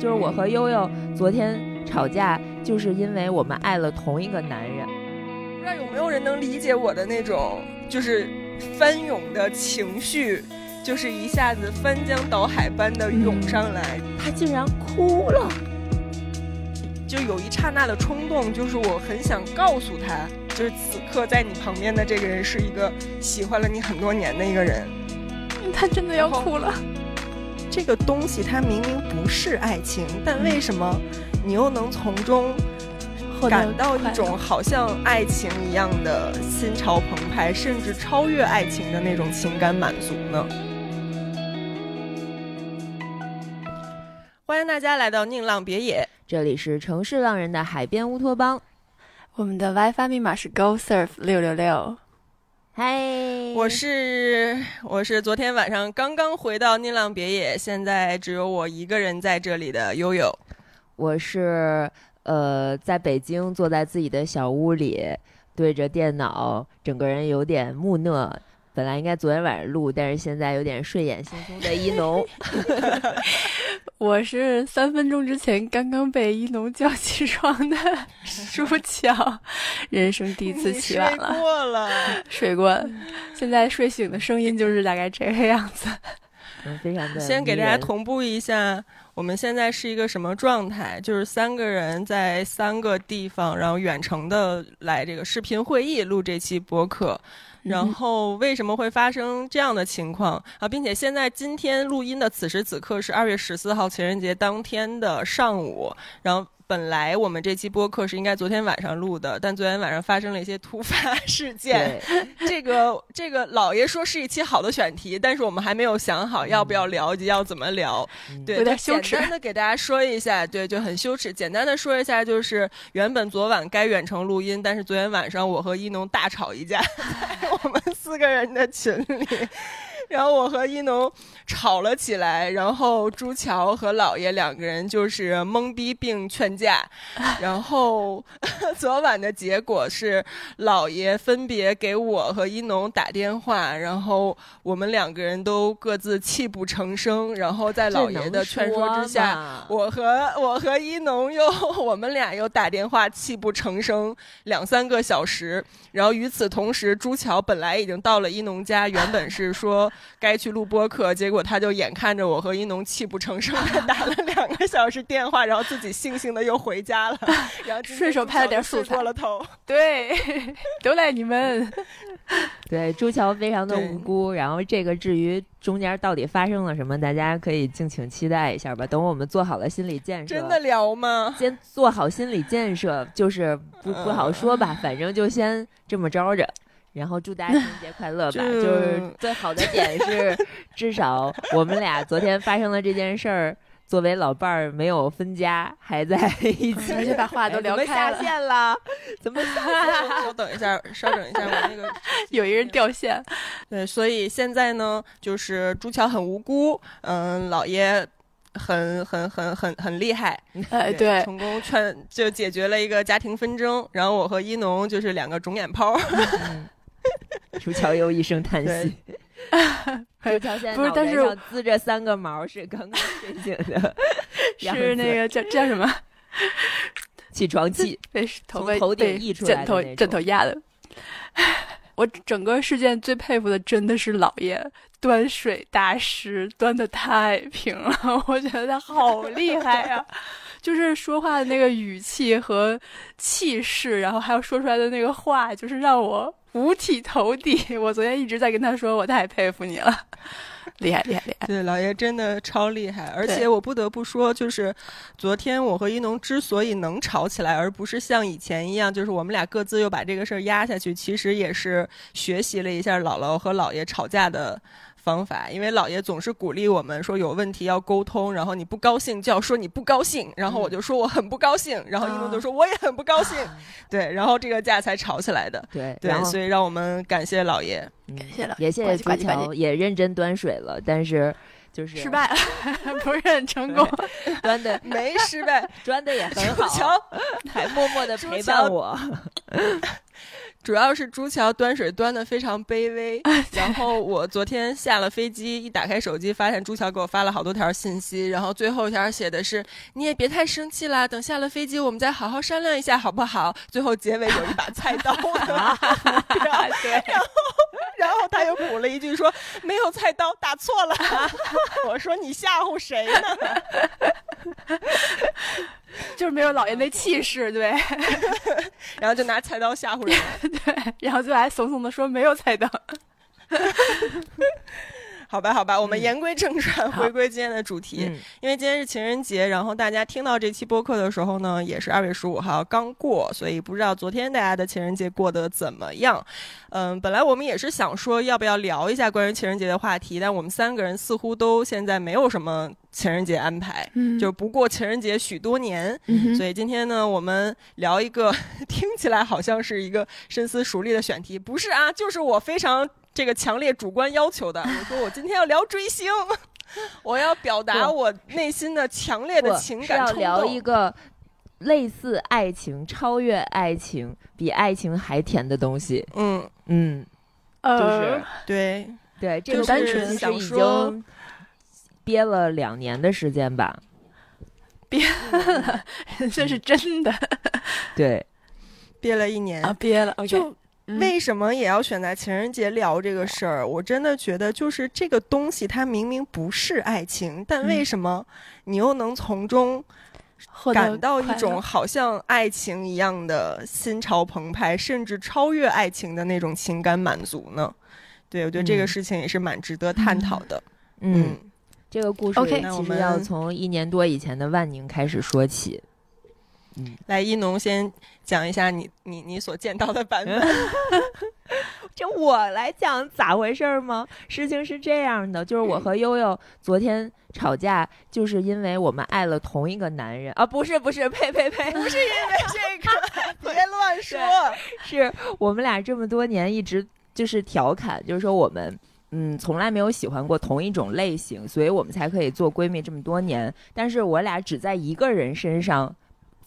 就是我和悠悠昨天吵架，就是因为我们爱了同一个男人。不知道有没有人能理解我的那种就是翻涌的情绪，就是一下子翻江倒海般的涌上来。他竟然哭了，就有一刹那的冲动，就是我很想告诉他，就是此刻在你旁边的这个人是一个喜欢了你很多年的一个人。他真的要哭了。这个东西它明明不是爱情，但为什么你又能从中感到一种好像爱情一样的心潮澎湃，甚至超越爱情的那种情感满足呢？欢迎大家来到宁浪别野，这里是城市浪人的海边乌托邦。我们的 WiFi 密码是 Go Surf 六六六。嗨，我是我是昨天晚上刚刚回到宁浪别野，现在只有我一个人在这里的悠悠。我是呃，在北京坐在自己的小屋里，对着电脑，整个人有点木讷。本来应该昨天晚上录，但是现在有点睡眼惺忪的一农。我是三分钟之前刚刚被一农叫起床的 舒乔，人生第一次起晚了，睡过了，睡过，现在睡醒的声音就是大概这个样子，嗯，非常的。先给大家同步一下，我们现在是一个什么状态？就是三个人在三个地方，然后远程的来这个视频会议录这期播客。然后为什么会发生这样的情况啊？并且现在今天录音的此时此刻是二月十四号情人节当天的上午，然后。本来我们这期播客是应该昨天晚上录的，但昨天晚上发生了一些突发事件。这个这个老爷说是一期好的选题，但是我们还没有想好要不要聊以及要怎么聊。对，有点羞耻。简单的给大家说一下，对，就很羞耻。简单的说一下，就是原本昨晚该远程录音，但是昨天晚上我和一农大吵一架，在我们四个人的群里。然后我和一农吵了起来，然后朱桥和老爷两个人就是懵逼并劝架，然后昨晚的结果是老爷分别给我和一农打电话，然后我们两个人都各自泣不成声，然后在老爷的劝说之下，我和我和一农又我们俩又打电话泣不成声两三个小时，然后与此同时，朱桥本来已经到了一农家，原本是说。该去录播课，结果他就眼看着我和一农泣不成声的打了两个小时电话，然后自己悻悻的又回家了，然后顺手拍了点素过了头。对，都赖你们。对，朱桥非常的无辜。然后这个至于中间到底发生了什么，大家可以敬请期待一下吧。等我们做好了心理建设，真的聊吗？先做好心理建设，就是不不好说吧，反正就先这么着着。然后祝大家情人节快乐吧！就是最好的点是，至少我们俩昨天发生了这件事儿，作为老伴儿没有分家，还在一起，而且把话都聊开了。下线了？怎么？稍等一下，稍等一下，我那个 有一人掉线。对，所以现在呢，就是朱乔很无辜，嗯，老爷很很很很很厉害，哎，对，成功劝就解决了一个家庭纷争。然后我和一农就是两个肿眼泡。朱乔又一声叹息。楚乔现在不是，但是滋着三个毛，是刚刚睡醒的，是那个叫叫什么？起床气，被头发头顶溢出来枕头枕头压的。我整个事件最佩服的真的是老爷端水大师，端的太平了，我觉得他好厉害呀。就是说话的那个语气和气势，然后还有说出来的那个话，就是让我五体投地。我昨天一直在跟他说，我太佩服你了，厉害厉害厉害！对，老爷真的超厉害。而且我不得不说，就是昨天我和一农之所以能吵起来，而不是像以前一样，就是我们俩各自又把这个事儿压下去，其实也是学习了一下姥姥和姥爷吵架的。方法，因为姥爷总是鼓励我们说有问题要沟通，然后你不高兴就要说你不高兴，然后我就说我很不高兴，然后一农就说我也很不高兴，对，然后这个架才吵起来的，对对，所以让我们感谢姥爷，感谢了，也谢谢朱桥，也认真端水了，但是就是失败了，不是很成功，端的没失败，端的也很好，还默默的陪伴我。主要是朱桥端水端的非常卑微，然后我昨天下了飞机，一打开手机，发现朱桥给我发了好多条信息，然后最后一条写的是你也别太生气啦，等下了飞机我们再好好商量一下好不好？最后结尾有一把菜刀，对，然后然后他又补了一句说没有菜刀，打错了。我说你吓唬谁呢？就是没有老爷那气势，对，然后就拿菜刀吓唬人。对，然后最后还怂怂的说没有菜刀。好吧，好吧，我们言归正传，回归今天的主题。嗯因为今天是情人节，然后大家听到这期播客的时候呢，也是二月十五号刚过，所以不知道昨天大家的情人节过得怎么样。嗯，本来我们也是想说要不要聊一下关于情人节的话题，但我们三个人似乎都现在没有什么情人节安排，嗯就不过情人节许多年。嗯所以今天呢，我们聊一个 听起来好像是一个深思熟虑的选题，不是啊，就是我非常这个强烈主观要求的。我说我今天要聊追星，我要表达我内心的强烈的情感要感冲动。聊一个类似爱情、超越爱情、比爱情还甜的东西。嗯，嗯，呃，就是对，对，这个单纯其实已想说经憋了两年的时间吧。憋了 这是真的对，憋了一年。啊，憋了。就嗯为什么也要选在情人节聊这个事儿？我真的觉得，就是这个东西，它明明不是爱情，但为嗯什么你又能从中感到一种好像爱情一样的心潮澎湃，甚至超越爱情的那种情感满足呢？对，我觉得这个嗯事情也是蛮值得探讨的。嗯，这个故事 OK，那我们其实要从一年多以前的万宁开始说起。嗯，来，一农先讲一下你你你所见到的版本。这我来讲咋回事儿吗？事情是这样的，就是我和悠悠昨天吵架，就是因为我们爱了同一个男人啊，不是不是，呸呸呸，不是因为这个 别乱说。是我们俩这么多年一直就是调侃，就是说我们嗯从来没有喜欢过同一种类型，所以我们才可以做闺蜜这么多年。但是我俩只在一个人身上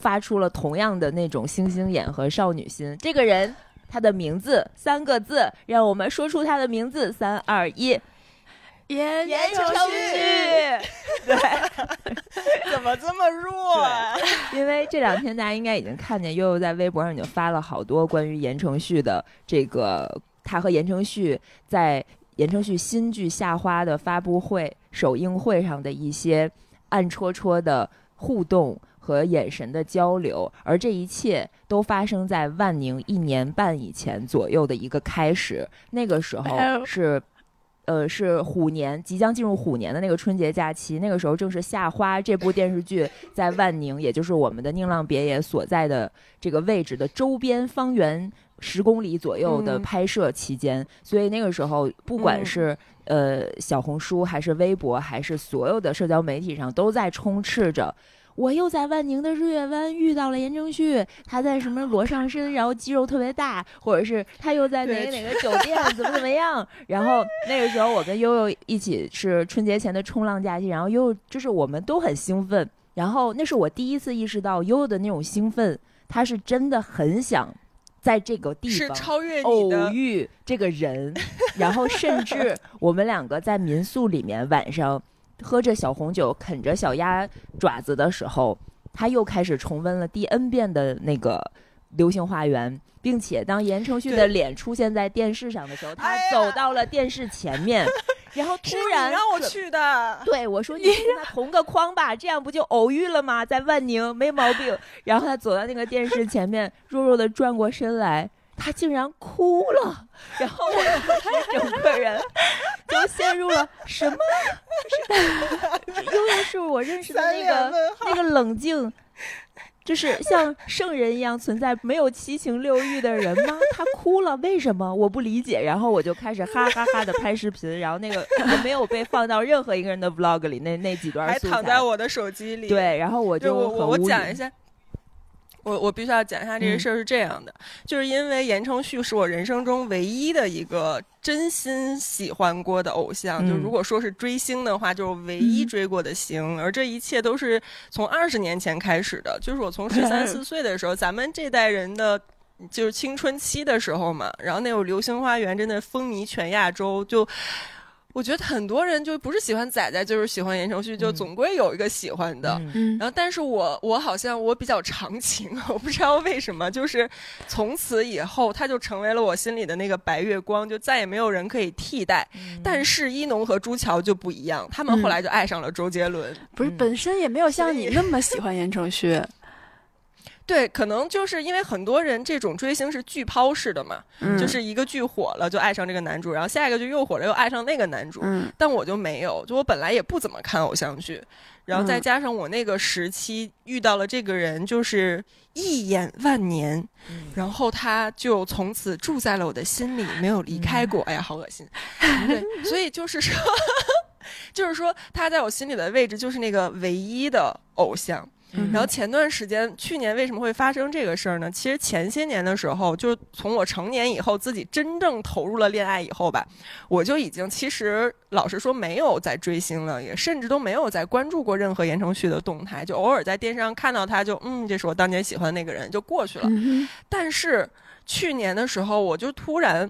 发出了同样的那种星星眼和少女心。这个人。他的名字三个字，让我们说出他的名字。三二一，言言承承旭对，怎么这么弱啊？因为这两天大家应该已经看见悠悠在微博上已经发了好多关于言承旭的这个，他和言承旭在言承旭新剧《夏花》的发布会首映会上的一些暗戳戳的互动和眼神的交流，而这一切都发生在万宁一年半以前左右的一个开始，那个时候是。呃，是虎年即将进入虎年的那个春节假期，那个时候正是《夏花》这部电视剧在万宁，也就是我们的宁浪别野所在的这个位置的周边方圆十公里左右的嗯拍摄期间，所以那个时候不管嗯是、呃小红书还是微博，还是所有的社交媒体上都在充斥着。我又在万宁的日月湾遇到了言承旭，他在什么裸上身，然后肌肉特别大，或者是他又在哪个哪个酒店怎么怎么样。然后那个时候我跟悠悠一起是春节前的冲浪假期，然后悠悠就是我们都很兴奋，然后那是我第一次意识到悠悠的那种兴奋，他是真的很想在这个地方是超越你偶的。遇这个人，然后甚至我们两个在民宿里面晚上喝着小红酒、啃着小鸭爪子的时候，他又开始重温了第 N 遍的那个《流星花园》，并且当言承旭的脸出现在电视上的时候，他走到了电视前面，然后突然让我去的，对我说：“你 跟他同个框吧，这样不就偶遇了吗？在万宁没毛病。”然后他走到那个电视前面，弱弱的转过身来，他竟然哭了。然后我整个人 就陷入了什么？就是悠悠是我认识的那个。那个冷静。就是像圣人一样存在没有七情六欲的人吗？他哭了，为什么？我不理解。然后我就开始哈哈哈的拍视频，然后那个也没有被放到任何一个人的 vlog 里，那那几段还躺在我的手机里。，对，然后我就就我我讲一下。我我必须要讲一下这个嗯事儿是这样的，就是因为言承旭是我人生中唯一的一个真心喜欢过的偶像，就嗯如果说是追星的话，就是唯一嗯追过的星，而这一切都是从二十年前开始的，就是我从十三 四岁的时候，咱们这代人的就是青春期的时候嘛，然后那会儿《流星花园》真的风靡全亚洲，就。我觉得很多人就不是喜欢仔仔，就是喜欢言承旭，就总归有一个喜欢的。嗯然后，但是我我好像我比较长情，我不知道为什么，就是从此以后，他就成为了我心里的那个白月光，就再也没有人可以替代。嗯但是一农和朱乔就不一样，他们后来就爱上了周杰伦。不是嗯本身也没有像你那么喜欢言承旭，对，可能就是因为很多人这种追星是剧抛式的嘛，嗯就是一个剧火了就爱上这个男主，然后下一个就又火了又爱上那个男主。嗯但我就没有，就我本来也不怎么看偶像剧，然后再嗯加上我那个时期遇到了这个人，就是一眼万年，嗯然后他就从此住在了我的心里，没有离开过。哎呀，好恶心。对，所以就是说，就是说他在我心里的位置就是那个唯一的偶像。嗯然后前段时间，去年为什么会发生这个事儿呢？其实前些年的时候，就是从我成年以后，自己真正投入了恋爱以后吧，我就已经其实老实说没有在追星了，也甚至都没有在关注过任何言承旭的动态，就偶尔在电视上看到他就嗯，这是我当年喜欢的那个人，就过去了。嗯但是去年的时候，我就突然。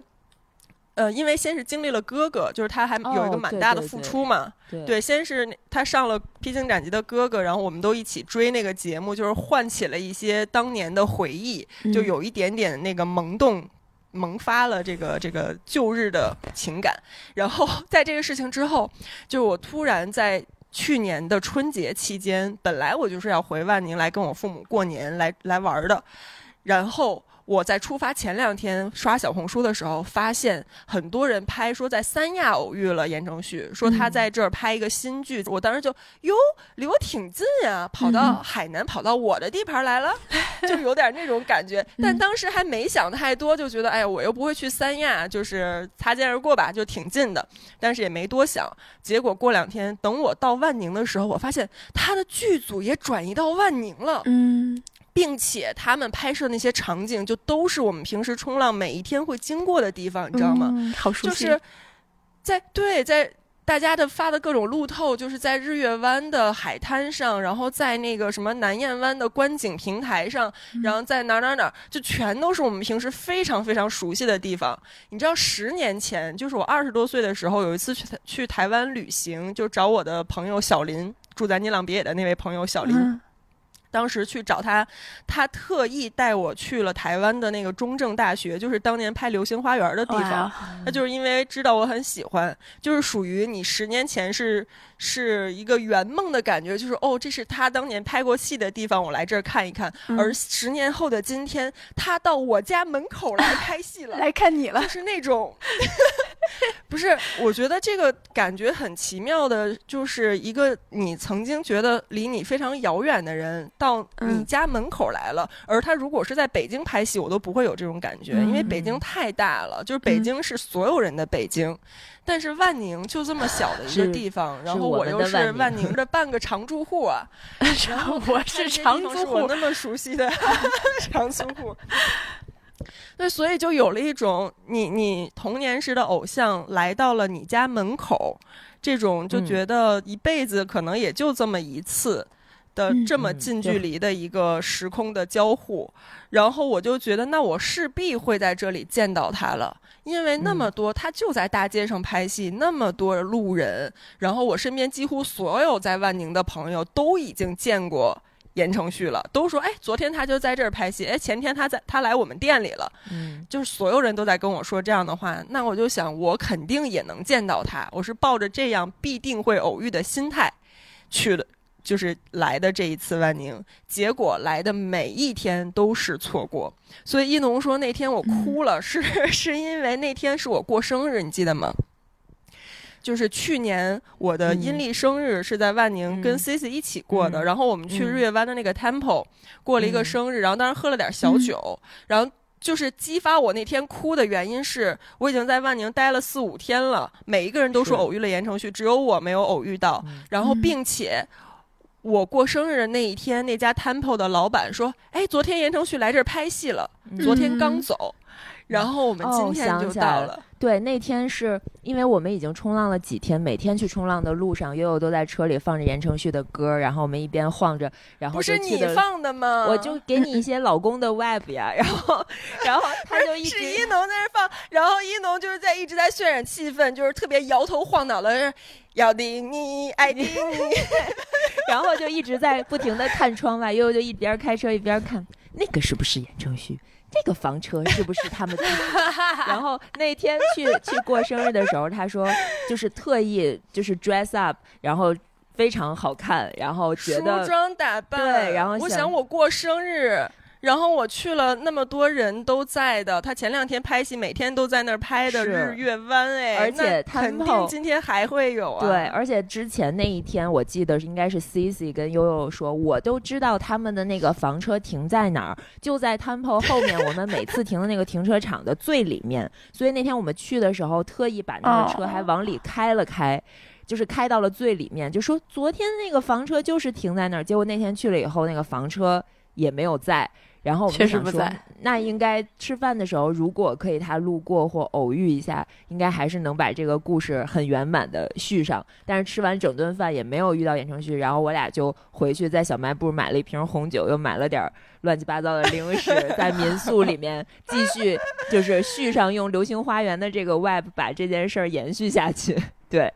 呃，因为先是经历了哥哥，就是他还有一个蛮大的付出嘛，对。对，先是那他上了《披荆斩棘的哥哥》，然后我们都一起追那个节目，就是唤起了一些当年的回忆，嗯。就有一点点那个萌动。萌发了这个这个旧日的情感，然后在这个事情之后，就是我突然在去年的春节期间，本来我就是要回万宁来跟我父母过年来来玩儿的，然后我在出发前两天刷小红书的时候，发现很多人拍说在三亚偶遇了言承旭，说他嗯在这儿拍一个新剧。我当时就哟，离我挺近呀，跑到嗯海南，跑到我的地盘来了，就有点那种感觉。但当时还没想太多，就觉得哎呀，我又不会去三亚，就是擦肩而过吧，就挺近的。但是也没多想。结果过两天，等我到万宁的时候，我发现他的剧组也转移到万宁了。嗯并且他们拍摄那些场景，就都是我们平时冲浪每一天会经过的地方，你知道吗？嗯好熟悉，就是在对在大家的发的各种路透，就是在日月湾的海滩上，然后在那个什么南燕湾的观景平台上，然后在哪儿哪儿哪儿，就全都是我们平时非常非常熟悉的地方。你知道，十年前就是我二十多岁的时候，有一次去去台湾旅行，就找我的朋友小林，住在尼朗别野的那位朋友小林。嗯当时去找他，他特意带我去了台湾的那个中正大学，就是当年拍《流星花园》的地方。他就是因为知道我很喜欢，就是属于你十年前是是一个圆梦的感觉，就是哦，这是他当年拍过戏的地方，我来这儿看一看。嗯而十年后的今天，他到我家门口来 拍戏了，来看你了就，是那种，不是，我觉得这个感觉很奇妙的，就是一个你曾经觉得离你非常遥远的人到你嗯家门口来了，而他如果是在北京拍戏，我都不会有这种感觉，因为北京嗯太大了，就是北嗯京是所有人的北京。但是万宁就这么小的一个地方，然后我我又是万宁的半个常住户啊，然后我是长地方租户，那么熟悉的 常住户。对，所以就有了一种你你童年时的偶像来到了你家门口，这种就嗯。觉得一辈子可能也就这么一次的嗯这么嗯近距离的一个时空的交互，然后我就觉得那我势必会在这里见到他了。因为那么嗯。多，他就在大街上拍戏，那么多路人，然后我身边几乎所有在万宁的朋友都已经见过言承旭了，都说哎，昨天他就在这儿拍戏，哎，前天他在他来我们店里了，嗯就是所有人都在跟我说这样的话，那我就想我肯定也能见到他，我是抱着这样必定会偶遇的心态去的。就是来的这一次万宁，结果来的每一天都是错过，所以一农说那天我哭了，是 是因为那天是我过生日，你记得吗？就是去年我的阴历生日是在万宁跟嗯。Cici 一起过的，嗯。然后我们去嗯。日月湾的那个 Temple 过了一个嗯。生日，然后当时喝了点小酒，然后就是激发我那天哭的原因是我已经在万宁待了四五天了，每一个人都说偶遇了言承旭，只有我没有偶遇到，嗯。然后嗯。并且我过生日的那一天，那家 Temple 的老板说：“哎，昨天言承旭来这儿拍戏了，昨天刚走。”然后我们今天就到了。对，那天是因为我们已经冲浪了几天，每天去冲浪的路上，悠悠都在车里放着言承旭的歌，然后我们一边晃着，然后不是你放的吗？我就给你一些老公的 web 呀，然后，然后他就一直一农在那放，然后一农就是在一直在渲染气氛，就是特别摇头晃脑的，要的你爱的你，然后就一直在不停的看窗外，悠悠就一边开车一边看，那个是不是言承旭？这个房车是不是他们？然后那天去去过生日的时候，他说就是特意就是 dress up，然后非常好看，然后觉得梳妆打扮，对，然后我想我过生日。然后我去了，那么多人都在的。他前两天拍戏，每天都在那儿拍的日月湾，哎，而且肯定今天还会有啊。对，而且之前那一天，我记得应该是 C C 跟悠悠说，我都知道他们的那个房车停在哪儿，就在 Temple 后面，我们每次停的那个停车场的最里面。所以那天我们去的时候，特意把那个车还往里开了开，就是开到了最里面，就说昨天那个房车就是停在那儿。结果那天去了以后，那个房车也没有在。然后我们想说，那应该吃饭的时候，如果可以他路过或偶遇一下，应该还是能把这个故事很圆满的续上。但是吃完整顿饭也没有遇到言承旭，然后我俩就回去在小卖部买了一瓶红酒，又买了点乱七八糟的零食，在民宿里面继续就是续上，用《流星花园》的这个 web 把这件事儿延续下去。对。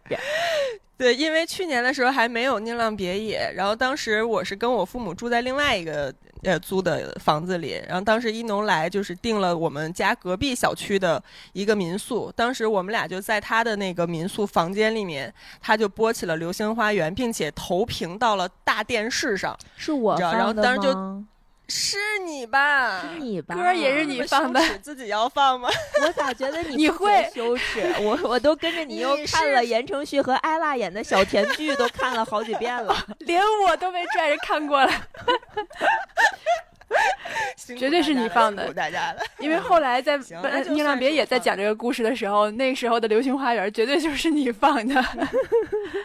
对，因为去年的时候还没有宁浪别野，然后当时我是跟我父母住在另外一个呃租的房子里，然后当时一农来就是订了我们家隔壁小区的一个民宿，当时我们俩就在他的那个民宿房间里面，他就播起了《流星花园》，并且投屏到了大电视上，是我放的吗？是你吧？是你吧？歌也是你放的，自己要放吗？我咋觉得你会羞耻？我我都跟着你又看了言承旭和艾拉演的小甜剧，都看了好几遍了，连我都被拽着看过了。绝对是你放的，大家了 因为后来在 《宁浪别野》在讲这个故事的时候，那时候的《流星花园》绝对就是你放的。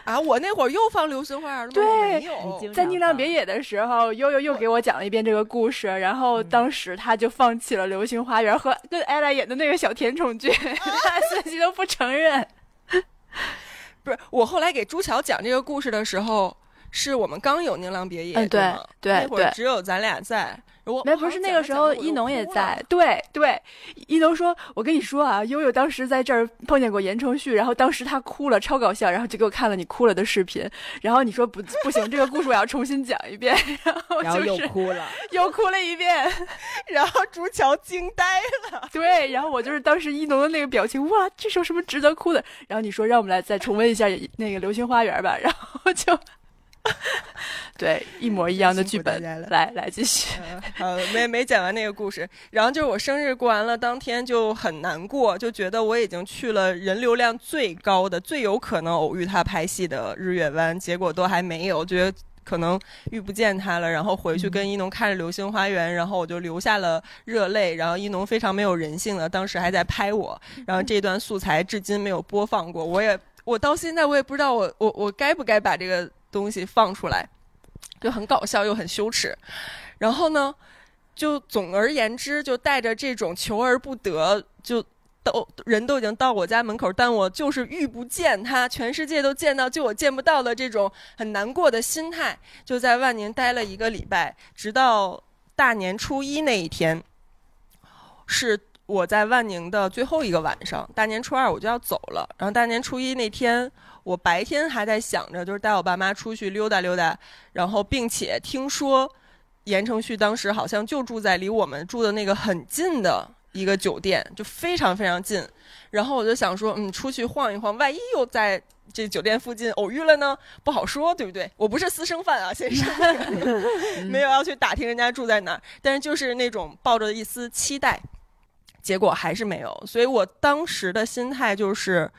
啊，我那会儿又放《流星花园》了吗？对，在《宁浪别野》的时候，悠悠又给我讲了一遍这个故事，然后当时他就放弃了《流星花园》和跟艾拉演的那个小甜宠剧，他自己都不承认。不是，我后来给朱桥讲这个故事的时候，是我们刚有《宁浪别野》对对，那会儿只有咱俩在。没不是那个时候，一农也在。对对，一农说：“我跟你说啊，悠悠当时在这儿碰见过言承旭，然后当时他哭了，超搞笑。然后就给我看了你哭了的视频。然后你说不不行，这个故事我要重新讲一遍。然后然后又哭了，又哭了一遍。然后朱桥惊呆了。对，然后我就是当时一农的那个表情，哇，这首什么值得哭的？然后你说让我们来再重温一下那个《流星花园》吧。然后就。” 对，一模一样的剧本，来来继续。呃，没没讲完那个故事，然后就是我生日过完了当天就很难过，就觉得我已经去了人流量最高的、最有可能偶遇他拍戏的日月湾，结果都还没有，觉得可能遇不见他了。然后回去跟一农看着《流星花园》，然后我就流下了热泪。然后一农非常没有人性的，当时还在拍我，然后这段素材至今没有播放过。我也，我到现在我也不知道我我我该不该把这个。东西放出来，就很搞笑又很羞耻。然后呢，就总而言之，就带着这种求而不得，就都人都已经到我家门口，但我就是遇不见他，全世界都见到，就我见不到的这种很难过的心态，就在万宁待了一个礼拜，直到大年初一那一天，是我在万宁的最后一个晚上。大年初二我就要走了，然后大年初一那天。我白天还在想着，就是带我爸妈出去溜达溜达，然后并且听说言承旭当时好像就住在离我们住的那个很近的一个酒店，就非常非常近。然后我就想说，嗯，出去晃一晃，万一又在这酒店附近偶遇了呢？不好说，对不对？我不是私生饭啊，先生，没有要去打听人家住在哪儿，但是就是那种抱着一丝期待，结果还是没有。所以我当时的心态就是。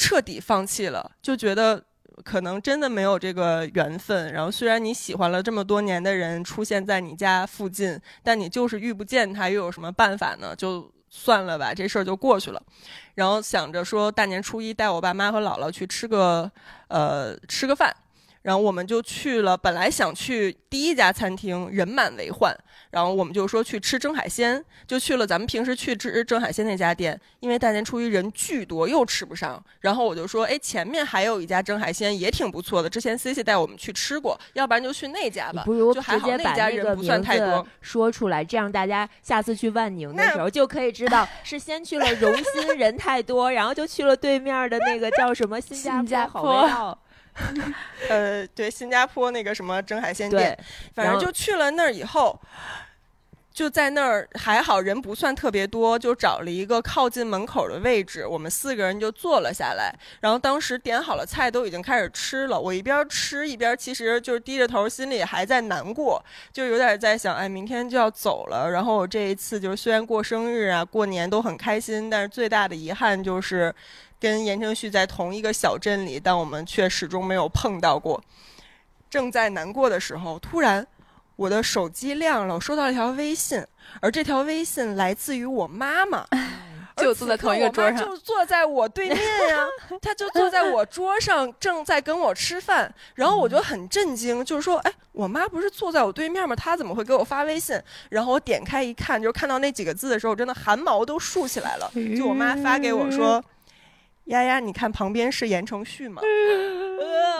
彻底放弃了，就觉得可能真的没有这个缘分。然后虽然你喜欢了这么多年的人出现在你家附近，但你就是遇不见他，又有什么办法呢？就算了吧，这事儿就过去了。然后想着说大年初一带我爸妈和姥姥去吃个呃吃个饭，然后我们就去了，本来想去第一家餐厅，人满为患。然后我们就说去吃蒸海鲜，就去了咱们平时去吃蒸海鲜那家店。因为大年初一人巨多，又吃不上。然后我就说，哎，前面还有一家蒸海鲜也挺不错的，之前 C C 带我们去吃过，要不然就去那家吧。不如就还好那家人不算太多。说出来，这样大家下次去万宁的时候就可以知道，是先去了荣新，人太多，然后就去了对面的那个叫什么新加坡好味道。呃，对，新加坡那个什么蒸海鲜店，反正就去了那儿以后，就在那儿还好人不算特别多，就找了一个靠近门口的位置，我们四个人就坐了下来。然后当时点好了菜，都已经开始吃了。我一边吃一边，其实就是低着头，心里还在难过，就有点在想，哎，明天就要走了。然后我这一次就是虽然过生日啊、过年都很开心，但是最大的遗憾就是。跟言承旭在同一个小镇里，但我们却始终没有碰到过。正在难过的时候，突然我的手机亮了，我收到了一条微信，而这条微信来自于我妈妈，就坐在同一个桌上，就坐在我对面呀，他就坐在我桌上，正在跟我吃饭。然后我就很震惊，就是说，哎，我妈不是坐在我对面吗？她怎么会给我发微信？然后我点开一看，就看到那几个字的时候，我真的汗毛都竖起来了。就我妈发给我说。丫丫，你看旁边是言承旭吗？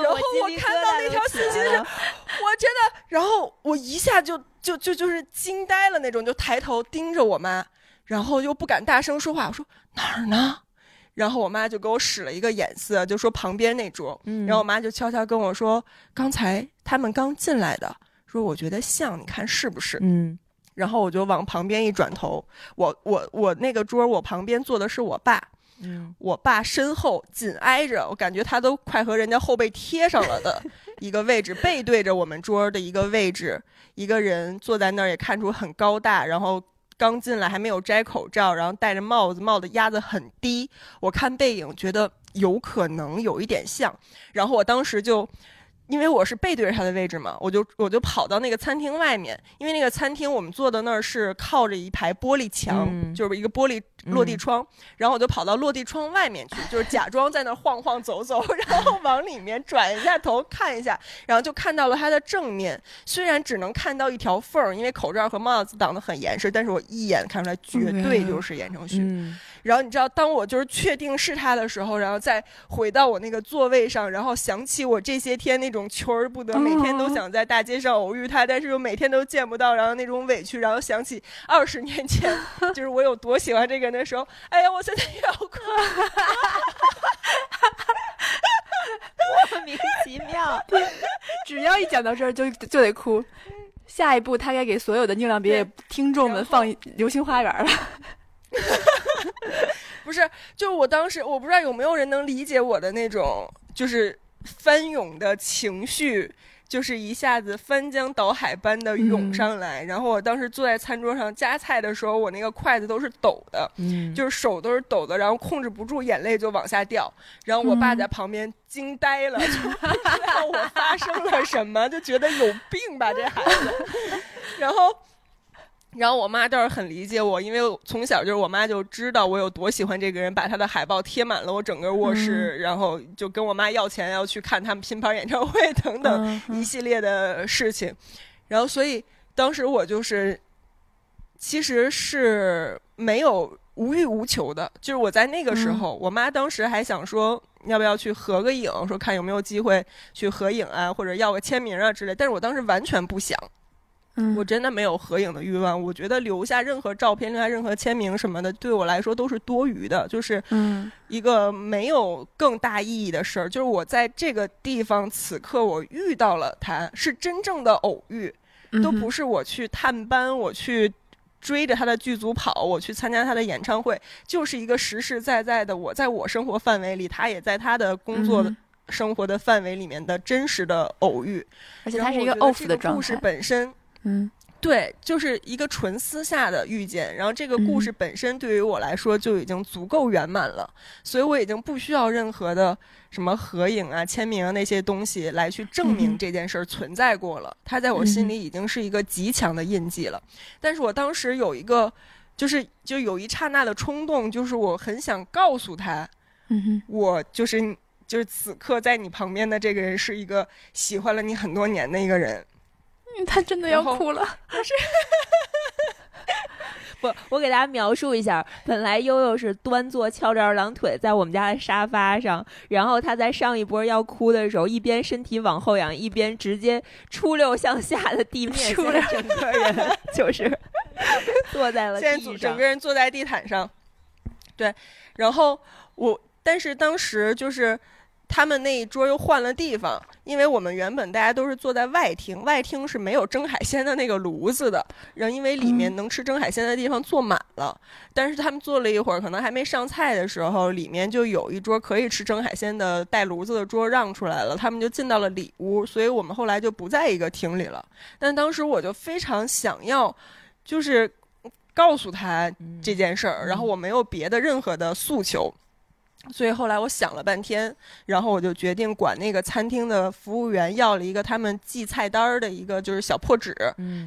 然后我看到那条信息的时候，我真的，然后我一下就就就就是惊呆了那种，就抬头盯着我妈，然后又不敢大声说话。我说哪儿呢？然后我妈就给我使了一个眼色，就说旁边那桌。然后我妈就悄悄跟我说，刚才他们刚进来的，说我觉得像，你看是不是？嗯。然后我就往旁边一转头，我我我那个桌，我旁边坐的是我爸。我爸身后紧挨着，我感觉他都快和人家后背贴上了的一个位置，背对着我们桌的一个位置，一个人坐在那儿，也看出很高大，然后刚进来还没有摘口罩，然后戴着帽子，帽子压得很低。我看背影，觉得有可能有一点像，然后我当时就。因为我是背对着他的位置嘛，我就我就跑到那个餐厅外面，因为那个餐厅我们坐的那儿是靠着一排玻璃墙，就是一个玻璃落地窗，然后我就跑到落地窗外面去，就是假装在那儿晃晃走走，然后往里面转一下头看一下，然后就看到了他的正面，虽然只能看到一条缝儿，因为口罩和帽子挡得很严实，但是我一眼看出来绝对就是言承旭。然后你知道，当我就是确定是他的时候，然后再回到我那个座位上，然后想起我这些天那种求而不得，每天都想在大街上偶遇他，但是又每天都见不到，然后那种委屈，然后想起二十年前，就是我有多喜欢这个人的时候，哎呀，我现在要哭，莫名其妙，只要一讲到这儿就就得哭。下一步他该给所有的宁亮别野听众们放《流星花园》了。不是，就我当时，我不知道有没有人能理解我的那种，就是翻涌的情绪，就是一下子翻江倒海般的涌上来。然后我当时坐在餐桌上夹菜的时候，我那个筷子都是抖的，就是手都是抖的，然后控制不住眼泪就往下掉。然后我爸在旁边惊呆了，就不知道我发生了什么，就觉得有病吧这孩子。然后。然后我妈倒是很理解我，因为从小就是我妈就知道我有多喜欢这个人，把他的海报贴满了我整个卧室，然后就跟我妈要钱要去看他们拼盘演唱会等等一系列的事情。然后所以当时我就是其实是没有无欲无求的，就是我在那个时候，我妈当时还想说要不要去合个影，说看有没有机会去合影啊，或者要个签名啊之类。但是我当时完全不想。我真的没有合影的欲望，我觉得留下任何照片、留下任何签名什么的，对我来说都是多余的，就是一个没有更大意义的事儿。就是我在这个地方此刻我遇到了他，是真正的偶遇，都不是我去探班，我去追着他的剧组跑，我去参加他的演唱会，就是一个实实在在的我在我生活范围里，他也在他的工作生活的范围里面的真实的偶遇，而且他是一个 off 的故事本身。嗯，对，就是一个纯私下的遇见，然后这个故事本身对于我来说就已经足够圆满了，所以我已经不需要任何的什么合影啊、签名啊那些东西来去证明这件事儿存在过了，它在我心里已经是一个极强的印记了。但是我当时有一个，就是就有一刹那的冲动，就是我很想告诉他，嗯我就是。就是此刻在你旁边的这个人是一个喜欢了你很多年的一个人。嗯，他真的要哭了。不，我给大家描述一下，本来悠悠是端坐翘着二郎腿在我们家的沙发上，然后他在上一波要哭的时候，一边身体往后仰，一边直接出溜向下的地面，出溜整个人 就是坐在了现地上，在整个人坐在地毯上。对，然后我，但是当时就是。他们那一桌又换了地方，因为我们原本大家都是坐在外厅，外厅是没有蒸海鲜的那个炉子的，然后因为里面能吃蒸海鲜的地方坐满了。但是他们坐了一会儿，可能还没上菜的时候，里面就有一桌可以吃蒸海鲜的带炉子的桌让出来了，他们就进到了里屋，所以我们后来就不在一个厅里了。但当时我就非常想要，就是告诉他这件事儿，然后我没有别的任何的诉求。所以后来我想了半天，然后我就决定管那个餐厅的服务员要了一个他们记菜单儿的一个就是小破纸、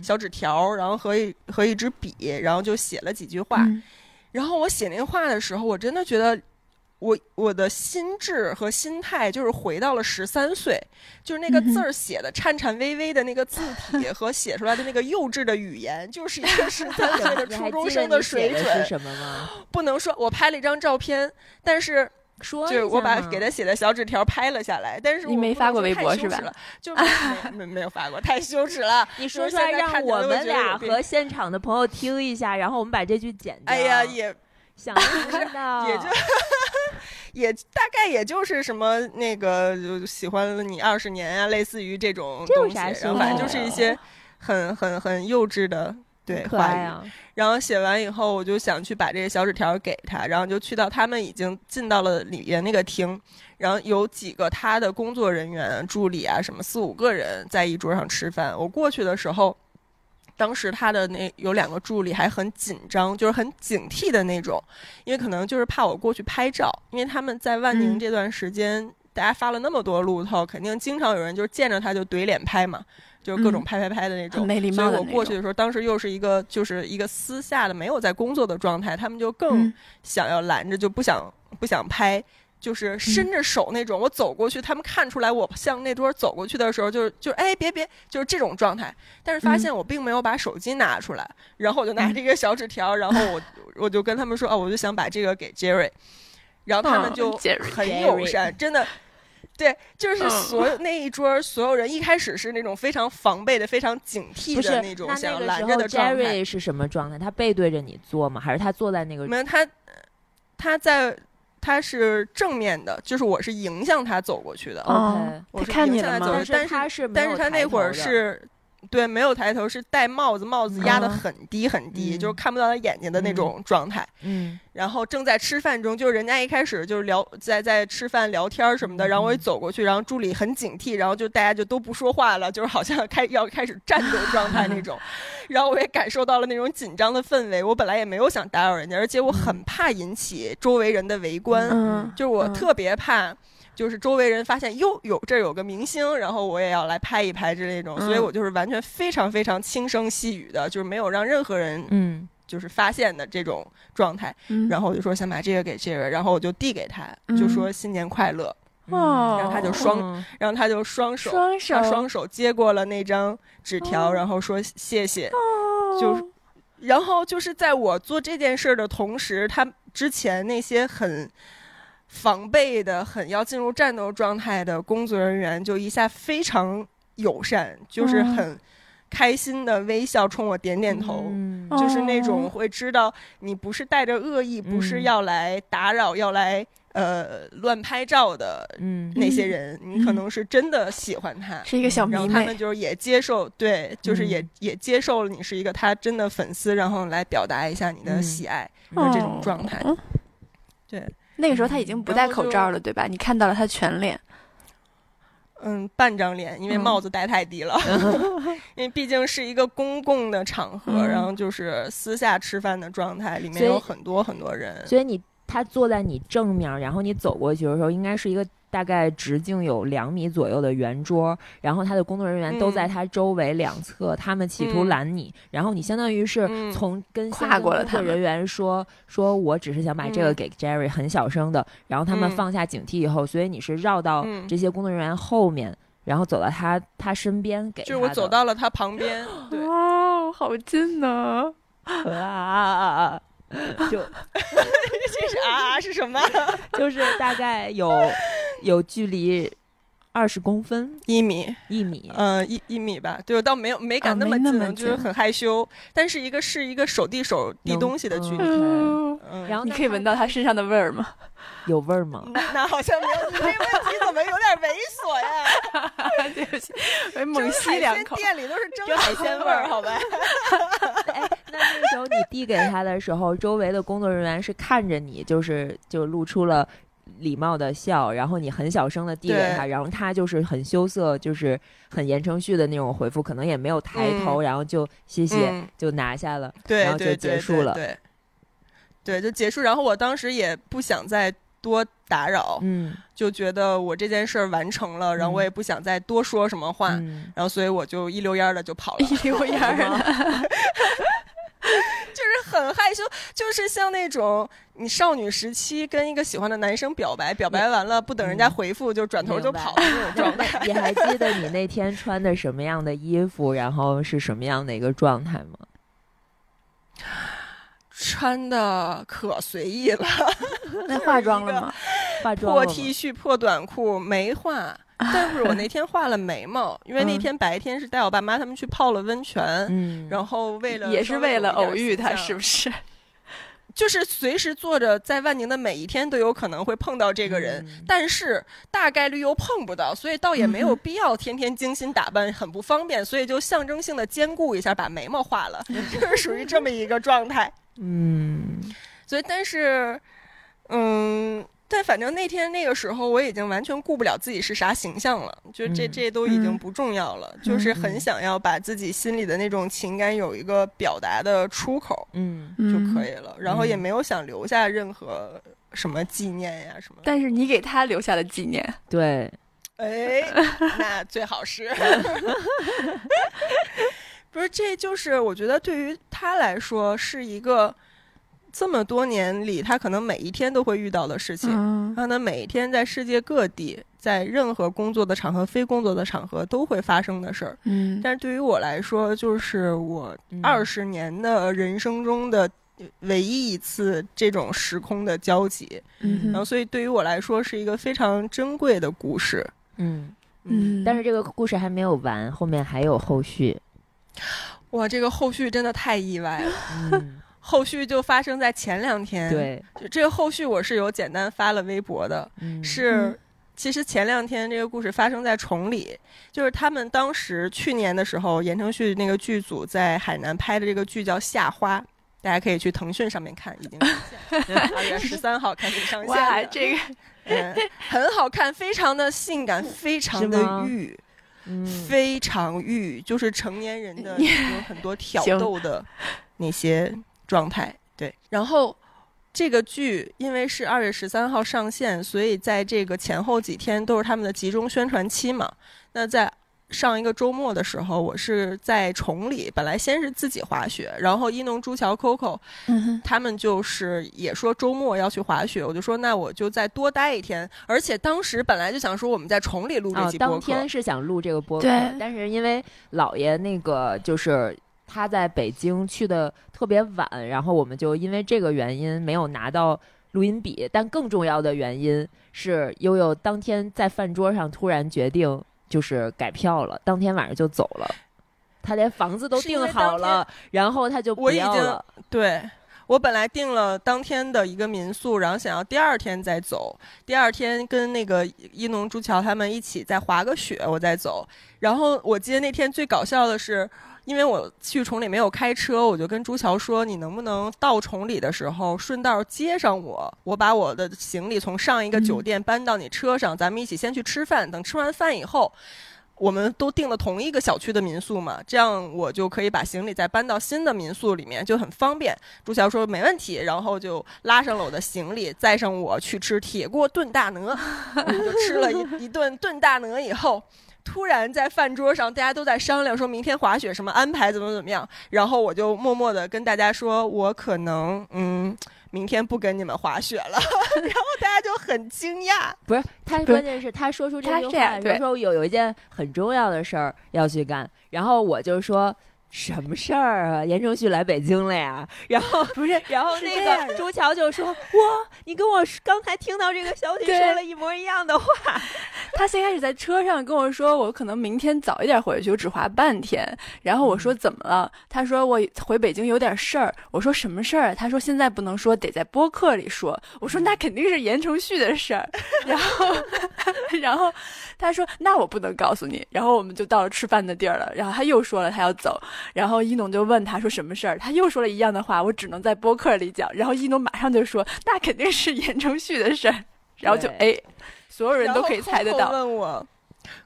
小纸条，然后和一和一支笔，然后就写了几句话。然后我写那话的时候，我真的觉得。我我的心智和心态就是回到了十三岁，就是那个字儿写的颤颤巍巍的那个字体 和写出来的那个幼稚的语言，就是一个十三岁的 初中生的水准。是什么吗？不能说，我拍了一张照片，但是说就是我把给他写的小纸条拍了下来，但是你没发过微博是吧？就没没没有发过，太羞耻了。你说出来让我们俩和现场的朋友听一下，然后我们把这句剪掉。哎呀，也。想知道 也就也大概也就是什么那个喜欢了你二十年啊，类似于这种东西，反正就是一些很很很幼稚的对话语。然后写完以后，我就想去把这个小纸条给他，然后就去到他们已经进到了里面那个厅，然后有几个他的工作人员、助理啊，什么四五个人在一桌上吃饭。我过去的时候。当时他的那有两个助理还很紧张，就是很警惕的那种，因为可能就是怕我过去拍照，因为他们在万宁这段时间，大家发了那么多路透，肯定经常有人就是见着他就怼脸拍嘛，就是各种拍拍拍的那种。没礼貌所以我过去的时候，当时又是一个就是一个私下的，没有在工作的状态，他们就更想要拦着，就不想不想拍。就是伸着手那种，我走过去，他们看出来我向那桌走过去的时候，就是就哎别别，就是这种状态。但是发现我并没有把手机拿出来，然后我就拿着一个小纸条，然后我 我就跟他们说哦，我就想把这个给 Jerry，然后他们就很友善，真的，对，就是所有那一桌所有人一开始是那种非常防备的、非常警惕的那种想要拦着的状态。Jerry 是什么状态？他背对着你坐吗？还是他坐在那个？没有，他他在。他是正面的，就是我是迎向他走过去的。OK，我是迎向他走，但是他是，但是他那会儿是。对，没有抬头，是戴帽子，帽子压得很低很低，就是看不到他眼睛的那种状态。嗯，然后正在吃饭中，就是人家一开始就是聊，在在吃饭聊天什么的，然后我一走过去，然后助理很警惕，然后就大家就都不说话了，就是好像开要开始战斗状态那种。然后我也感受到了那种紧张的氛围。我本来也没有想打扰人家，而且我很怕引起周围人的围观，就是我特别怕。就是周围人发现哟有这儿有个明星，然后我也要来拍一拍之类种，所以我就是完全非常非常轻声细语的，就是没有让任何人嗯就是发现的这种状态。然后我就说想把这个给这个，然后我就递给他，就说新年快乐。哦，然后他就双，然后他就双手双手双手接过了那张纸条，然后说谢谢。就然后就是在我做这件事的同时，他之前那些很。防备的很，要进入战斗状态的工作人员就一下非常友善，就是很开心的微笑冲我点点头，就是那种会知道你不是带着恶意，不是要来打扰、要来呃乱拍照的那些人，你可能是真的喜欢他，是一个小迷妹，然后他们就是也接受，对，就是也也接受了你是一个他真的粉丝，然后来表达一下你的喜爱的这种状态，对。那个时候他已经不戴口罩了，对吧？你看到了他全脸，嗯，半张脸，因为帽子戴太低了。因为毕竟是一个公共的场合，然后就是私下吃饭的状态，里面有很多很多人。所以你。他坐在你正面，然后你走过去的时候，应该是一个大概直径有两米左右的圆桌，然后他的工作人员都在他周围两侧，他们企图拦你，然后你相当于是从跟跨过了工作人员说说，我只是想把这个给 Jerry，很小声的，然后他们放下警惕以后，所以你是绕到这些工作人员后面。然后走到他他身边，给就是我走到了他旁边，哇，好近呢！啊，就这是啊是什么？就是大概有有距离。二十公分，一米，一米，嗯，一一米吧，对我倒没有没敢那么近，就是很害羞。但是一个是一个手递手递东西的距离，嗯然后你可以闻到他身上的味儿吗？有味儿吗？那好像没有。你这问题怎么有点猥琐呀？对不起，猛吸两口。店里都是蒸海鲜味儿，好吧？递给他的时候，周围的工作人员是看着你，就是就露出了。礼貌的笑，然后你很小声的递给他，然后他就是很羞涩，就是很言承旭的那种回复，可能也没有抬头，然后就谢谢，就拿下了，然后就结束了，对，对，就结束。然后我当时也不想再多打扰，嗯，就觉得我这件事儿完成了，然后我也不想再多说什么话，然后所以我就一溜烟儿的就跑了，一溜烟的。就是很害羞，就是像那种你少女时期跟一个喜欢的男生表白，表白完了不等人家回复就转头就跑的那种状态。你还记得你那天穿的什么样的衣服，然后是什么样的一个状态吗？穿的可随意了，那化妆了 吗？化妆破 T 恤、破短裤没化。但是我那天画了眉毛，因为那天白天是带我爸妈他们去泡了温泉，嗯，然后为了也是为了偶遇他，是不是？就是随时坐着在万宁的每一天都有可能会碰到这个人，但是大概率又碰不到，所以倒也没有必要天天精心打扮，很不方便，所以就象征性的兼顾一下，把眉毛画了，就是属于这么一个状态。嗯，所以但是，嗯。但反正那天那个时候，我已经完全顾不了自己是啥形象了，就这这都已经不重要了，就是很想要把自己心里的那种情感有一个表达的出口，嗯，就可以了。然后也没有想留下任何什么纪念呀什么。但是你给他留下了纪念，对，哎，那最好是，不是？这就是我觉得对于他来说是一个。这么多年里，他可能每一天都会遇到的事情，可能每一天在世界各地，在任何工作的场合、非工作的场合都会发生的事儿。嗯，但是对于我来说，就是我二十年的人生中的唯一一次这种时空的交集。嗯，然后所以对于我来说是一个非常珍贵的故事。嗯嗯，但是这个故事还没有完，后面还有后续。哇，这个后续真的太意外了。嗯。后续就发生在前两天，对，就这个后续我是有简单发了微博的，是其实前两天这个故事发生在崇礼，就是他们当时去年的时候，言承旭那个剧组在海南拍的这个剧叫《夏花》，大家可以去腾讯上面看，已经上线，二 月十三号开始上线。哇，这个嗯很好看，非常的性感，非常的欲，非常欲，就是成年人的 有很多挑逗的那些。状态对，然后这个剧因为是二月十三号上线，所以在这个前后几天都是他们的集中宣传期嘛。那在上一个周末的时候，我是在崇礼，本来先是自己滑雪，然后一农、朱桥、Coco，他们就是也说周末要去滑雪，我就说那我就再多待一天。而且当时本来就想说我们在崇礼录这期播客，当天是想录这个播客，但是因为姥爷那个就是。他在北京去的特别晚，然后我们就因为这个原因没有拿到录音笔。但更重要的原因是，悠悠当天在饭桌上突然决定就是改票了，当天晚上就走了。他连房子都订好了，然后他就不要了。对我本来订了当天的一个民宿，然后想要第二天再走，第二天跟那个一农、朱桥他们一起再滑个雪，我再走。然后我记得那天最搞笑的是。因为我去崇礼没有开车，我就跟朱桥说：“你能不能到崇礼的时候顺道接上我？我把我的行李从上一个酒店搬到你车上，咱们一起先去吃饭。等吃完饭以后，我们都订了同一个小区的民宿嘛，这样我就可以把行李再搬到新的民宿里面，就很方便。朱乔说没问题，然后就拉上了我的行李，载上我去吃铁锅炖大鹅。我们就吃了一一顿炖大鹅以后，突然在饭桌上大家都在商量说明天滑雪什么安排怎么怎么样，然后我就默默的跟大家说，我可能嗯。明天不跟你们滑雪了，然后大家就很惊讶。不是他，关键是他说出这句话，就说有有一件很重要的事儿要去干，然后我就说。什么事儿啊？言承旭来北京了呀？然后不是，然后那个朱乔就说：“哇，你跟我刚才听到这个消息说了一模一样的话。”他先开始在车上跟我说：“我可能明天早一点回去，我只滑半天。”然后我说：“怎么了？”他说：“我回北京有点事儿。”我说：“什么事儿？”他说：“现在不能说，得在播客里说。”我说：“那肯定是言承旭的事儿。”然后，然后他说：“那我不能告诉你。”然后我们就到了吃饭的地儿了。然后他又说了他要走。然后一农就问他说什么事儿，他又说了一样的话，我只能在播客里讲。然后一农马上就说，那肯定是言承旭的事儿。然后就哎，所有人都可以猜得到。问我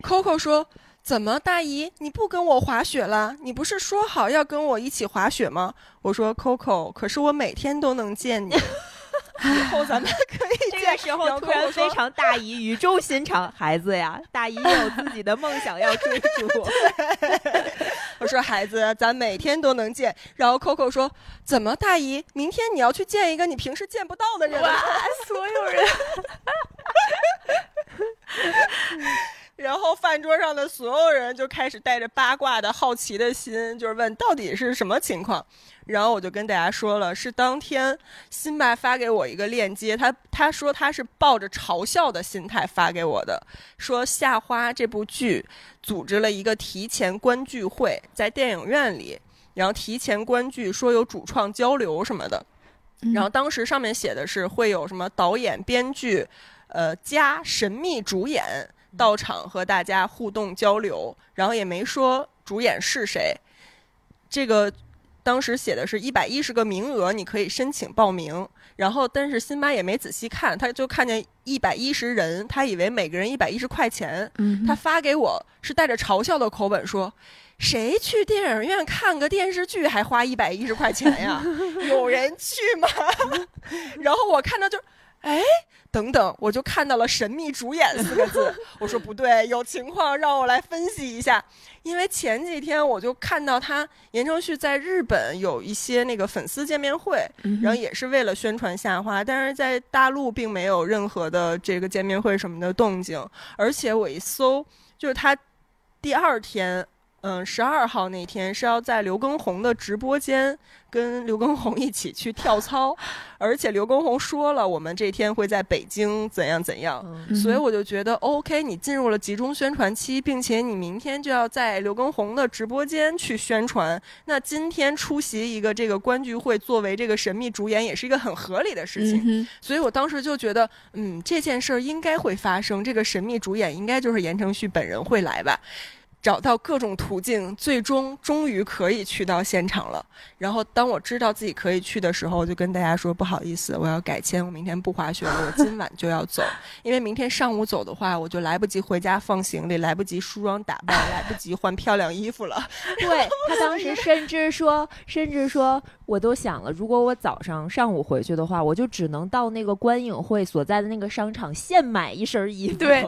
，Coco 说，怎么大姨你不跟我滑雪了？你不是说好要跟我一起滑雪吗？我说 Coco，可是我每天都能见你。以后咱们可以这个时候突然非常大姨语重心长，孩子呀，大姨有自己的梦想要追逐。我说孩子，咱每天都能见。然后 Coco 说，怎么大姨，明天你要去见一个你平时见不到的人？哇，所有人。然后饭桌上的所有人就开始带着八卦的好奇的心，就是问到底是什么情况。然后我就跟大家说了，是当天辛巴发给我一个链接，他他说他是抱着嘲笑的心态发给我的，说《夏花》这部剧组织了一个提前观剧会，在电影院里，然后提前观剧，说有主创交流什么的，然后当时上面写的是会有什么导演、编剧，呃加神秘主演到场和大家互动交流，然后也没说主演是谁，这个。当时写的是一百一十个名额，你可以申请报名。然后，但是辛巴也没仔细看，他就看见一百一十人，他以为每个人一百一十块钱。他发给我是带着嘲笑的口吻说：“谁去电影院看个电视剧还花一百一十块钱呀？有人去吗？” 然后我看到就，哎。等等，我就看到了“神秘主演”四个字。我说不对，有情况，让我来分析一下。因为前几天我就看到他言承旭在日本有一些那个粉丝见面会，然后也是为了宣传《夏花》，但是在大陆并没有任何的这个见面会什么的动静。而且我一搜，就是他第二天。嗯，十二号那天是要在刘畊宏的直播间跟刘畊宏一起去跳操，而且刘畊宏说了，我们这天会在北京怎样怎样，所以我就觉得 OK，你进入了集中宣传期，并且你明天就要在刘畊宏的直播间去宣传，那今天出席一个这个观剧会，作为这个神秘主演，也是一个很合理的事情，所以我当时就觉得，嗯，这件事儿应该会发生，这个神秘主演应该就是言承旭本人会来吧。找到各种途径，最终终于可以去到现场了。然后当我知道自己可以去的时候，我就跟大家说：“不好意思，我要改签，我明天不滑雪了，我今晚就要走。因为明天上午走的话，我就来不及回家放行李，来不及梳妆打扮，来不及换漂亮衣服了。”对他当时甚至说，甚至说，我都想了，如果我早上上午回去的话，我就只能到那个观影会所在的那个商场现买一身衣服。对。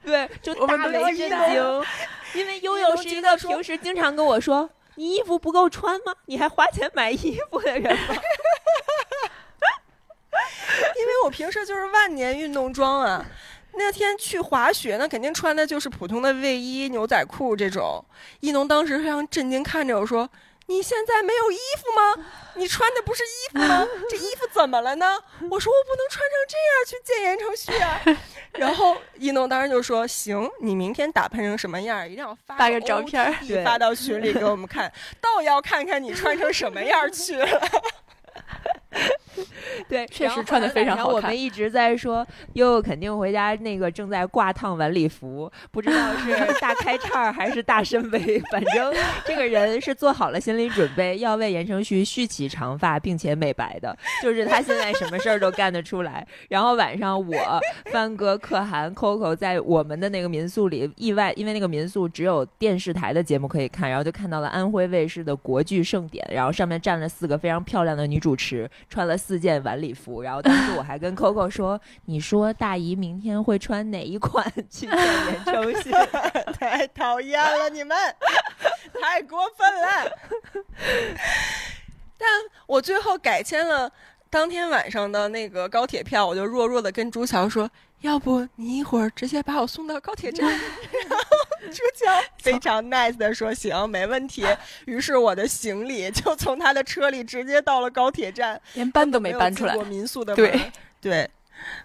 对，就大为震惊，因为悠悠是一个平时经常跟我说“你衣服不够穿吗？你还花钱买衣服的人吗？” 因为我平时就是万年运动装啊，那天去滑雪，那肯定穿的就是普通的卫衣、牛仔裤这种。一农当时非常震惊，看着我说。你现在没有衣服吗？你穿的不是衣服吗？这衣服怎么了呢？我说我不能穿成这样去见言承旭啊。然后一诺当时就说：“行，你明天打扮成什么样，一定要发个照片，发到群里给我们看，倒要看看你穿成什么样去了。” 对，确实穿的非常好看。我们一直在说悠悠肯定回家那个正在挂烫晚礼服，不知道是 大开叉还是大深 V，反正这个人是做好了心理准备要为言承旭续起长发并且美白的，就是他现在什么事儿都干得出来。然后晚上我帆哥、可汗、Coco 在我们的那个民宿里意外，因为那个民宿只有电视台的节目可以看，然后就看到了安徽卫视的国剧盛典，然后上面站了四个非常漂亮的女主持，穿了四件晚礼服。然后当时我还跟 Coco 说：“你说大姨明天会穿哪一款 去见言承旭？”太讨厌了，你们太过分了。但我最后改签了。当天晚上的那个高铁票，我就弱弱的跟朱乔说：“要不你一会儿直接把我送到高铁站。”然后朱乔非常 nice 的说：“行，没问题。”于是我的行李就从他的车里直接到了高铁站，连搬都没搬出来。民宿的对对。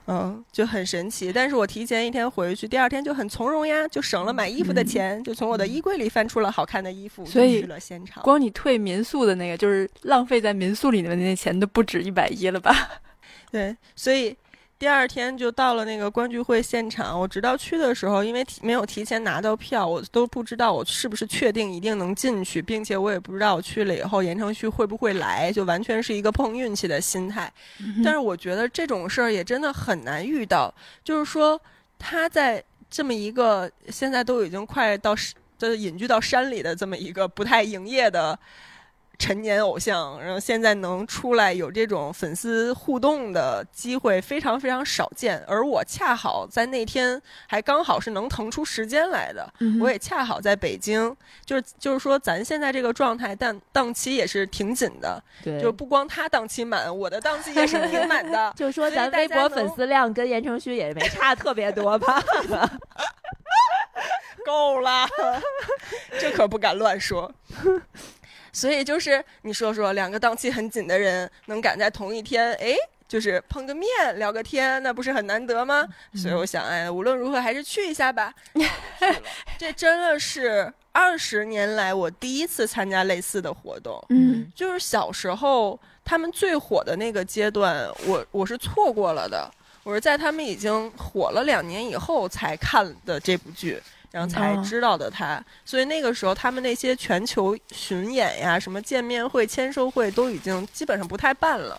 嗯，就很神奇。但是我提前一天回去，第二天就很从容呀，就省了买衣服的钱，就从我的衣柜里翻出了好看的衣服，所以去了现场。光你退民宿的那个，就是浪费在民宿里面的那钱都不止一百一了吧？对，所以。第二天就到了那个观剧会现场，我直到去的时候，因为提没有提前拿到票，我都不知道我是不是确定一定能进去，并且我也不知道我去了以后言承旭会不会来，就完全是一个碰运气的心态。但是我觉得这种事儿也真的很难遇到，就是说他在这么一个现在都已经快到的隐居到山里的这么一个不太营业的。陈年偶像，然后现在能出来有这种粉丝互动的机会非常非常少见，而我恰好在那天还刚好是能腾出时间来的，我也恰好在北京，就是就是说咱现在这个状态，但档期也是挺紧的，对，就不光他档期满，我的档期也是挺满的，就说咱微博粉丝量跟言承旭也没差特别多吧，够了，这可不敢乱说。所以就是你说说，两个档期很紧的人能赶在同一天，哎，就是碰个面聊个天，那不是很难得吗？所以我想，哎，无论如何还是去一下吧。这真的是二十年来我第一次参加类似的活动。嗯，就是小时候他们最火的那个阶段，我我是错过了的。我是在他们已经火了两年以后才看的这部剧。然后才知道的他，所以那个时候他们那些全球巡演呀、什么见面会、签售会都已经基本上不太办了，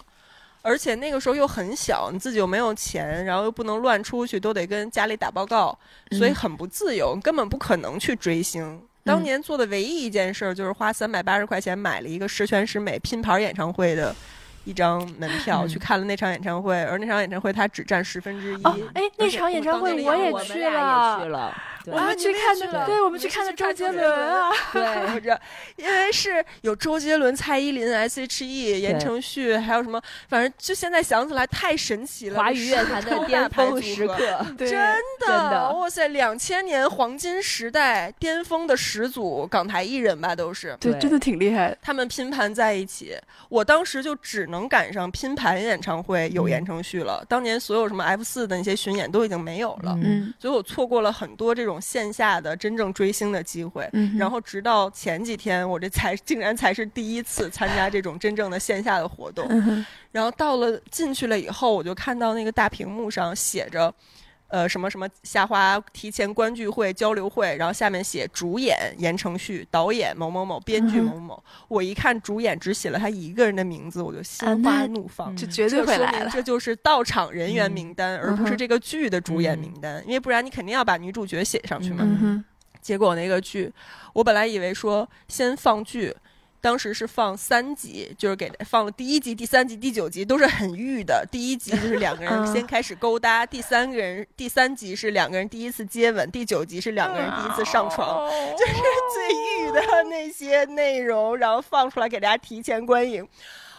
而且那个时候又很小，你自己又没有钱，然后又不能乱出去，都得跟家里打报告，所以很不自由，根本不可能去追星。当年做的唯一一件事儿就是花三百八十块钱买了一个十全十美拼盘演唱会的一张门票，去看了那场演唱会，而那场演唱会它只占十分之一。哎，那场演唱会我也去了。我们去看的，对，我们去看的周杰伦啊，对，着，因为是有周杰伦、蔡依林、S.H.E、言承旭，还有什么，反正就现在想起来太神奇了。华语乐坛的巅峰时刻，真的，哇塞，两千年黄金时代巅峰的始祖港台艺人吧，都是，对，真的挺厉害。他们拼盘在一起，我当时就只能赶上拼盘演唱会有言承旭了。当年所有什么 F 四的那些巡演都已经没有了，嗯，所以我错过了很多这种。线下的真正追星的机会，然后直到前几天，我这才竟然才是第一次参加这种真正的线下的活动。然后到了进去了以后，我就看到那个大屏幕上写着。呃，什么什么夏花提前观剧会交流会，然后下面写主演言承旭，导演某某某，编剧某某。我一看主演只写了他一个人的名字，我就心花怒放，这绝对会来了。这就是到场人员名单，而不是这个剧的主演名单，因为不然你肯定要把女主角写上去嘛。结果那个剧，我本来以为说先放剧。当时是放三集，就是给放了第一集、第三集、第九集都是很欲的。第一集就是两个人先开始勾搭，第三个人第三集是两个人第一次接吻，第九集是两个人第一次上床，就是最欲的那些内容，然后放出来给大家提前观影。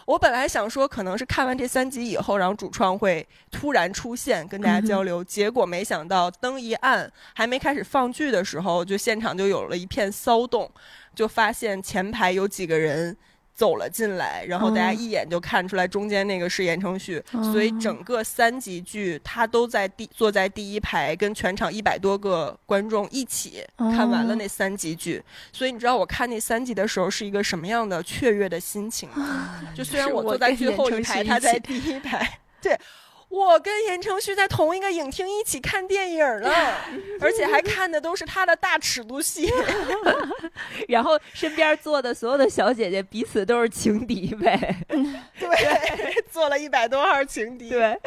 我本来想说，可能是看完这三集以后，然后主创会突然出现跟大家交流，结果没想到灯一暗，还没开始放剧的时候，就现场就有了一片骚动。就发现前排有几个人走了进来，然后大家一眼就看出来中间那个是言承旭，所以整个三集剧他都在第坐在第一排，跟全场一百多个观众一起看完了那三集剧。所以你知道我看那三集的时候是一个什么样的雀跃的心情吗？就虽然我坐在最后一排，他在第一排。对。我跟言承旭在同一个影厅一起看电影了，而且还看的都是他的大尺度戏。然后身边坐的所有的小姐姐彼此都是情敌呗。对，坐了一百多号情敌。对，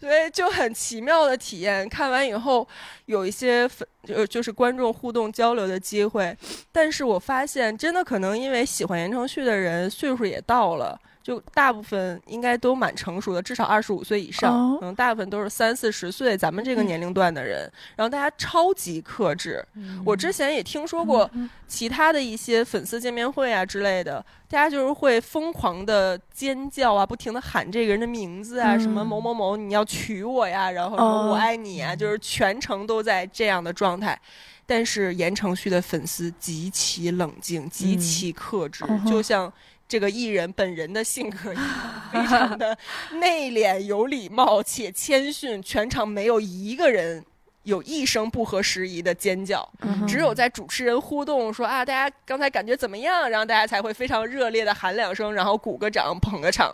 所以就很奇妙的体验。看完以后有一些粉，就就是观众互动交流的机会。但是我发现，真的可能因为喜欢言承旭的人岁数也到了。就大部分应该都蛮成熟的，至少二十五岁以上，可能大部分都是三四十岁，咱们这个年龄段的人。然后大家超级克制。我之前也听说过其他的一些粉丝见面会啊之类的，大家就是会疯狂的尖叫啊，不停的喊这个人的名字啊，什么某某某你要娶我呀，然后什么我爱你啊，就是全程都在这样的状态。但是言承旭的粉丝极其冷静，极其克制，就像。这个艺人本人的性格非常的内敛、有礼貌且谦逊，全场没有一个人有一声不合时宜的尖叫，只有在主持人互动说啊，大家刚才感觉怎么样，然后大家才会非常热烈的喊两声，然后鼓个掌、捧个场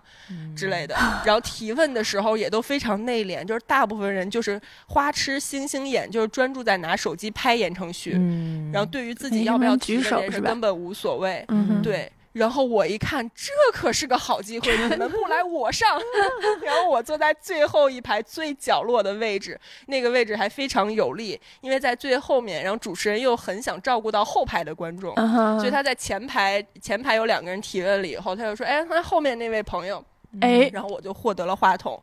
之类的。然后提问的时候也都非常内敛，就是大部分人就是花痴星星眼，就是专注在拿手机拍言承旭，然后对于自己要不要举手是根本无所谓，对。然后我一看，这可是个好机会，你们不来我上。然后我坐在最后一排最角落的位置，那个位置还非常有利，因为在最后面。然后主持人又很想照顾到后排的观众，所以他在前排前排有两个人提问了以后，他就说：“哎，那后面那位朋友，哎。”然后我就获得了话筒。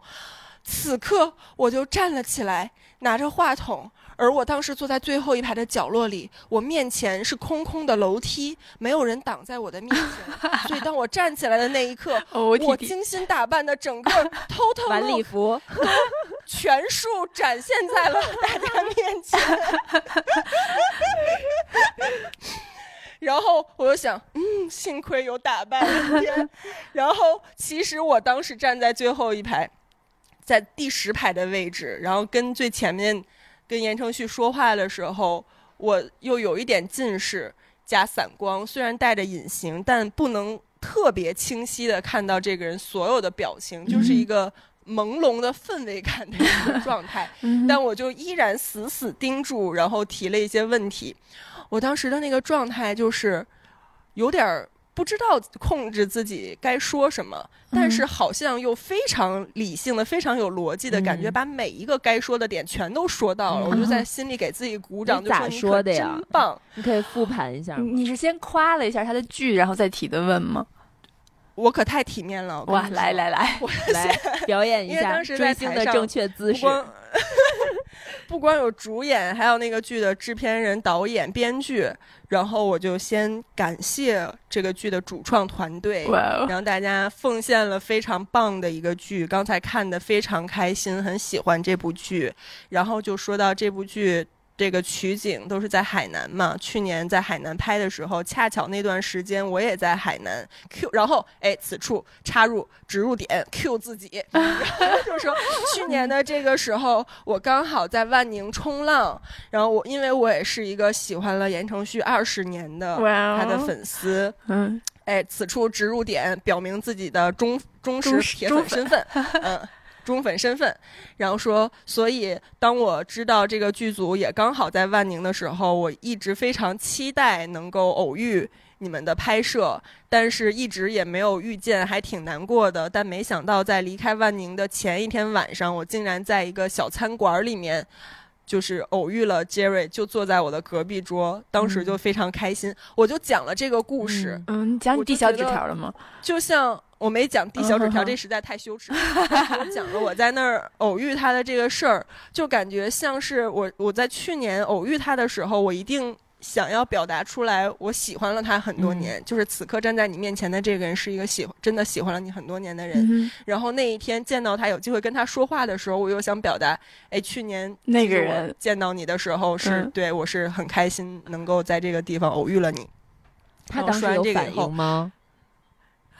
此刻我就站了起来，拿着话筒。而我当时坐在最后一排的角落里，我面前是空空的楼梯，没有人挡在我的面前。所以当我站起来的那一刻，我精心打扮的整个 偷偷晚礼服都全数展现在了 大家面前。然后我就想，嗯，幸亏有打扮。然后其实我当时站在最后一排，在第十排的位置，然后跟最前面。跟言承旭说话的时候，我又有一点近视加散光，虽然戴着隐形，但不能特别清晰的看到这个人所有的表情，就是一个朦胧的氛围感的一个状态。但我就依然死死盯住，然后提了一些问题。我当时的那个状态就是有点儿。不知道控制自己该说什么，但是好像又非常理性的、非常有逻辑的感觉，把每一个该说的点全都说到了。我就在心里给自己鼓掌，就说你可真棒！你可以复盘一下。你是先夸了一下他的剧，然后再提的问吗？我可太体面了！哇，来来来，我来表演一下追星的正确姿势。不光有主演，还有那个剧的制片人、导演、编剧。然后我就先感谢这个剧的主创团队，让大家奉献了非常棒的一个剧。刚才看的非常开心，很喜欢这部剧。然后就说到这部剧。这个取景都是在海南嘛？去年在海南拍的时候，恰巧那段时间我也在海南。Q，然后哎，此处插入植入点，Q 自己，就是说去年的这个时候，我刚好在万宁冲浪。然后我因为我也是一个喜欢了言承旭二十年的他的粉丝，嗯，哎，此处植入点，表明自己的忠忠实铁粉身份，嗯。忠粉身份，然后说，所以当我知道这个剧组也刚好在万宁的时候，我一直非常期待能够偶遇你们的拍摄，但是一直也没有遇见，还挺难过的。但没想到在离开万宁的前一天晚上，我竟然在一个小餐馆里面，就是偶遇了 Jerry，就坐在我的隔壁桌，当时就非常开心。我就讲了这个故事，嗯，你讲你递小纸条了吗？就像。我没讲递小纸条，这实在太羞耻。我讲了我在那儿偶遇他的这个事儿，就感觉像是我我在去年偶遇他的时候，我一定想要表达出来，我喜欢了他很多年。就是此刻站在你面前的这个人是一个喜真的喜欢了你很多年的人。然后那一天见到他，有机会跟他说话的时候，我又想表达，哎，去年那个人见到你的时候是对我是很开心，能够在这个地方偶遇了你。他当时有反应吗？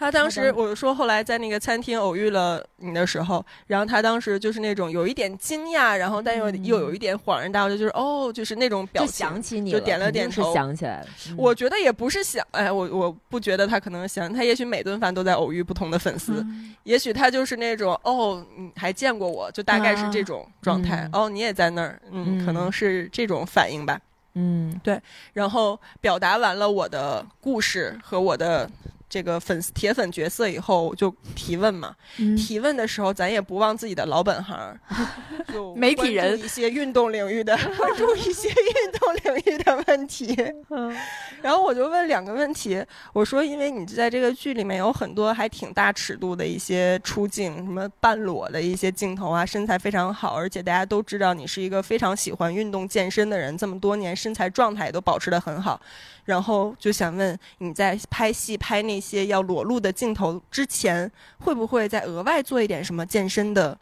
他当时我说后来在那个餐厅偶遇了你的时候，然后他当时就是那种有一点惊讶，然后但又又有一点恍然大悟，就是哦，就是那种表情，想起你就点了点头，想起来了。我觉得也不是想，哎，我我不觉得他可能想，他也许每顿饭都在偶遇不同的粉丝，也许他就是那种哦，你还见过我，就大概是这种状态。哦，你也在那儿，嗯，可能是这种反应吧。嗯，对，然后表达完了我的故事和我的。这个粉丝铁粉角色以后就提问嘛，提问的时候咱也不忘自己的老本行，就媒体人一些运动领域的，关注一些 运动领域的问题。嗯 然后我就问两个问题，我说因为你在这个剧里面有很多还挺大尺度的一些出镜，什么半裸的一些镜头啊，身材非常好，而且大家都知道你是一个非常喜欢运动健身的人，这么多年身材状态都保持的很好。然后就想问你在拍戏拍那些要裸露的镜头之前，会不会再额外做一点什么健身的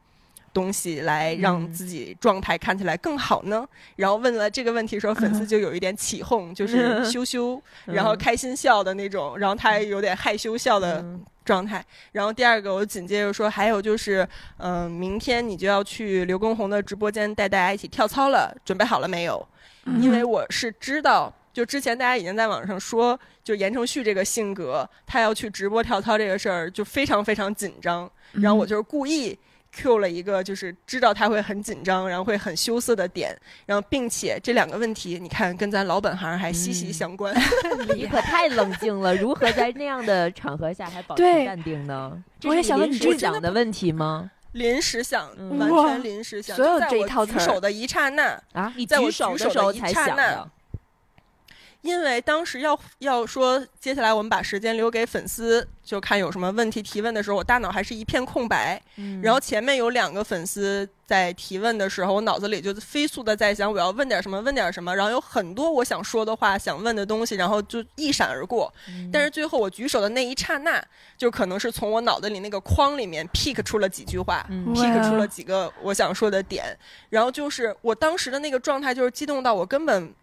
东西，来让自己状态看起来更好呢？然后问了这个问题的时候，粉丝就有一点起哄，就是 羞羞，然后开心笑的那种，然后他有点害羞笑的状态。然后第二个，我紧接着说，还有就是，嗯，明天你就要去刘畊宏的直播间带大家一起跳操了，准备好了没有？因为我是知道。就之前大家已经在网上说，就言承旭这个性格，他要去直播跳操这个事儿就非常非常紧张。然后我就是故意 Q 了一个，就是知道他会很紧张，然后会很羞涩的点。然后并且这两个问题，你看跟咱老本行还息息相关。你可太冷静了，如何在那样的场合下还保持淡定呢？我也想问你这想的问题吗？临时想，完全临时想，所有这一套举手的一刹那啊，在我举手的时候才想的。因为当时要要说接下来我们把时间留给粉丝，就看有什么问题提问的时候，我大脑还是一片空白。嗯，然后前面有两个粉丝在提问的时候，我脑子里就飞速的在想我要问点什么，问点什么。然后有很多我想说的话，想问的东西，然后就一闪而过。但是最后我举手的那一刹那，就可能是从我脑子里那个框里面 pick 出了几句话，pick 出了几个我想说的点。然后就是我当时的那个状态，就是激动到我根本。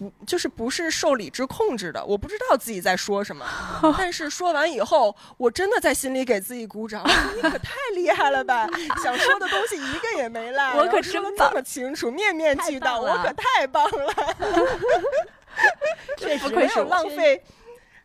不，就是不是受理智控制的，我不知道自己在说什么，但是说完以后，我真的在心里给自己鼓掌。你可太厉害了吧！想说的东西一个也没落，我可说的这么清楚，面面俱到，我可太棒了。确实没有浪费，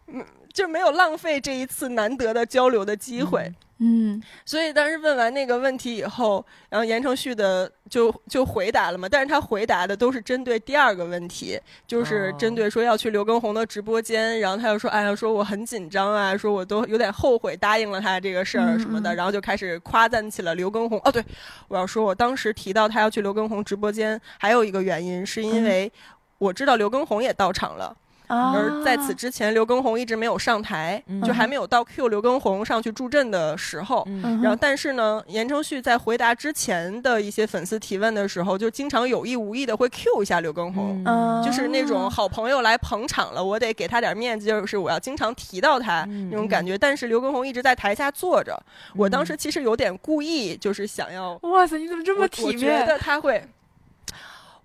嗯，就没有浪费这一次难得的交流的机会。嗯，所以当时问完那个问题以后，然后言承旭的就就回答了嘛，但是他回答的都是针对第二个问题，就是针对说要去刘畊宏的直播间，然后他又说，哎呀，说我很紧张啊，说我都有点后悔答应了他这个事儿什么的，然后就开始夸赞起了刘畊宏。哦，对，我要说，我当时提到他要去刘畊宏直播间，还有一个原因是因为我知道刘畊宏也到场了。而在此之前，刘畊宏一直没有上台，就还没有到 Q 刘畊宏上去助阵的时候。然后，但是呢，言承旭在回答之前的一些粉丝提问的时候，就经常有意无意的会 Q 一下刘畊宏，就是那种好朋友来捧场了，我得给他点面子，就是我要经常提到他那种感觉。但是刘畊宏一直在台下坐着，我当时其实有点故意，就是想要，哇塞，你怎么这么体面？我觉得他会，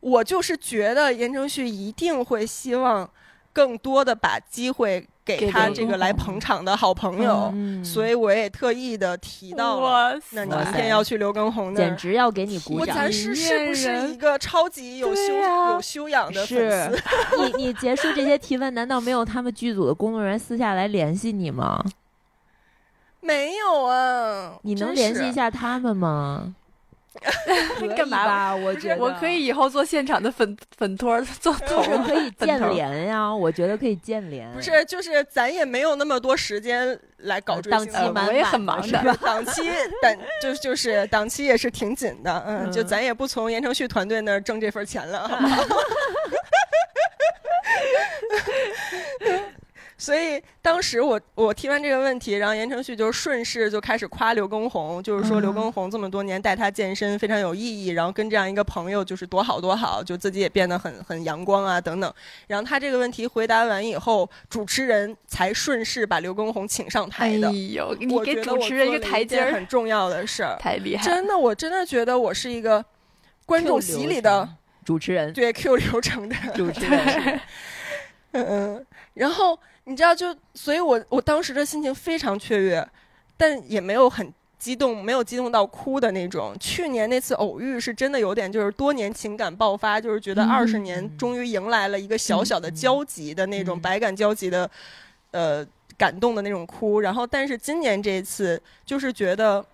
我就是觉得言承旭一定会希望。更多的把机会给他这个来捧场的好朋友，所以我也特意的提到了。那你明天要去刘畊宏，简直要给你鼓掌！咱是是不是一个超级有修有修养的粉丝？你 你结束这些提问，难道没有他们剧组的工作人员私下来联系你吗？没有啊，你能联系一下他们吗？干嘛？我觉得我可以以后做现场的粉粉托做头，可以建联呀。我觉得可以建联。不是，就是咱也没有那么多时间来搞档期，我也很忙的。档期但就就是档期也是挺紧的。嗯，就咱也不从言承旭团队那儿挣这份钱了？所以当时我我提完这个问题，然后言承旭就顺势就开始夸刘畊宏，就是说刘畊宏这么多年带他健身非常有意义，然后跟这样一个朋友就是多好多好，就自己也变得很很阳光啊等等。然后他这个问题回答完以后，主持人才顺势把刘畊宏请上台的。哎呦，你给主持人一个台阶儿，很重要的事儿，太厉害！真的，我真的觉得我是一个观众席里的主持人，对 Q 流程的主持人。嗯嗯，然后你知道，就所以我我当时的心情非常雀跃，但也没有很激动，没有激动到哭的那种。去年那次偶遇是真的有点，就是多年情感爆发，就是觉得二十年终于迎来了一个小小的交集的那种百感交集的，呃，感动的那种哭。然后，但是今年这一次就是觉得。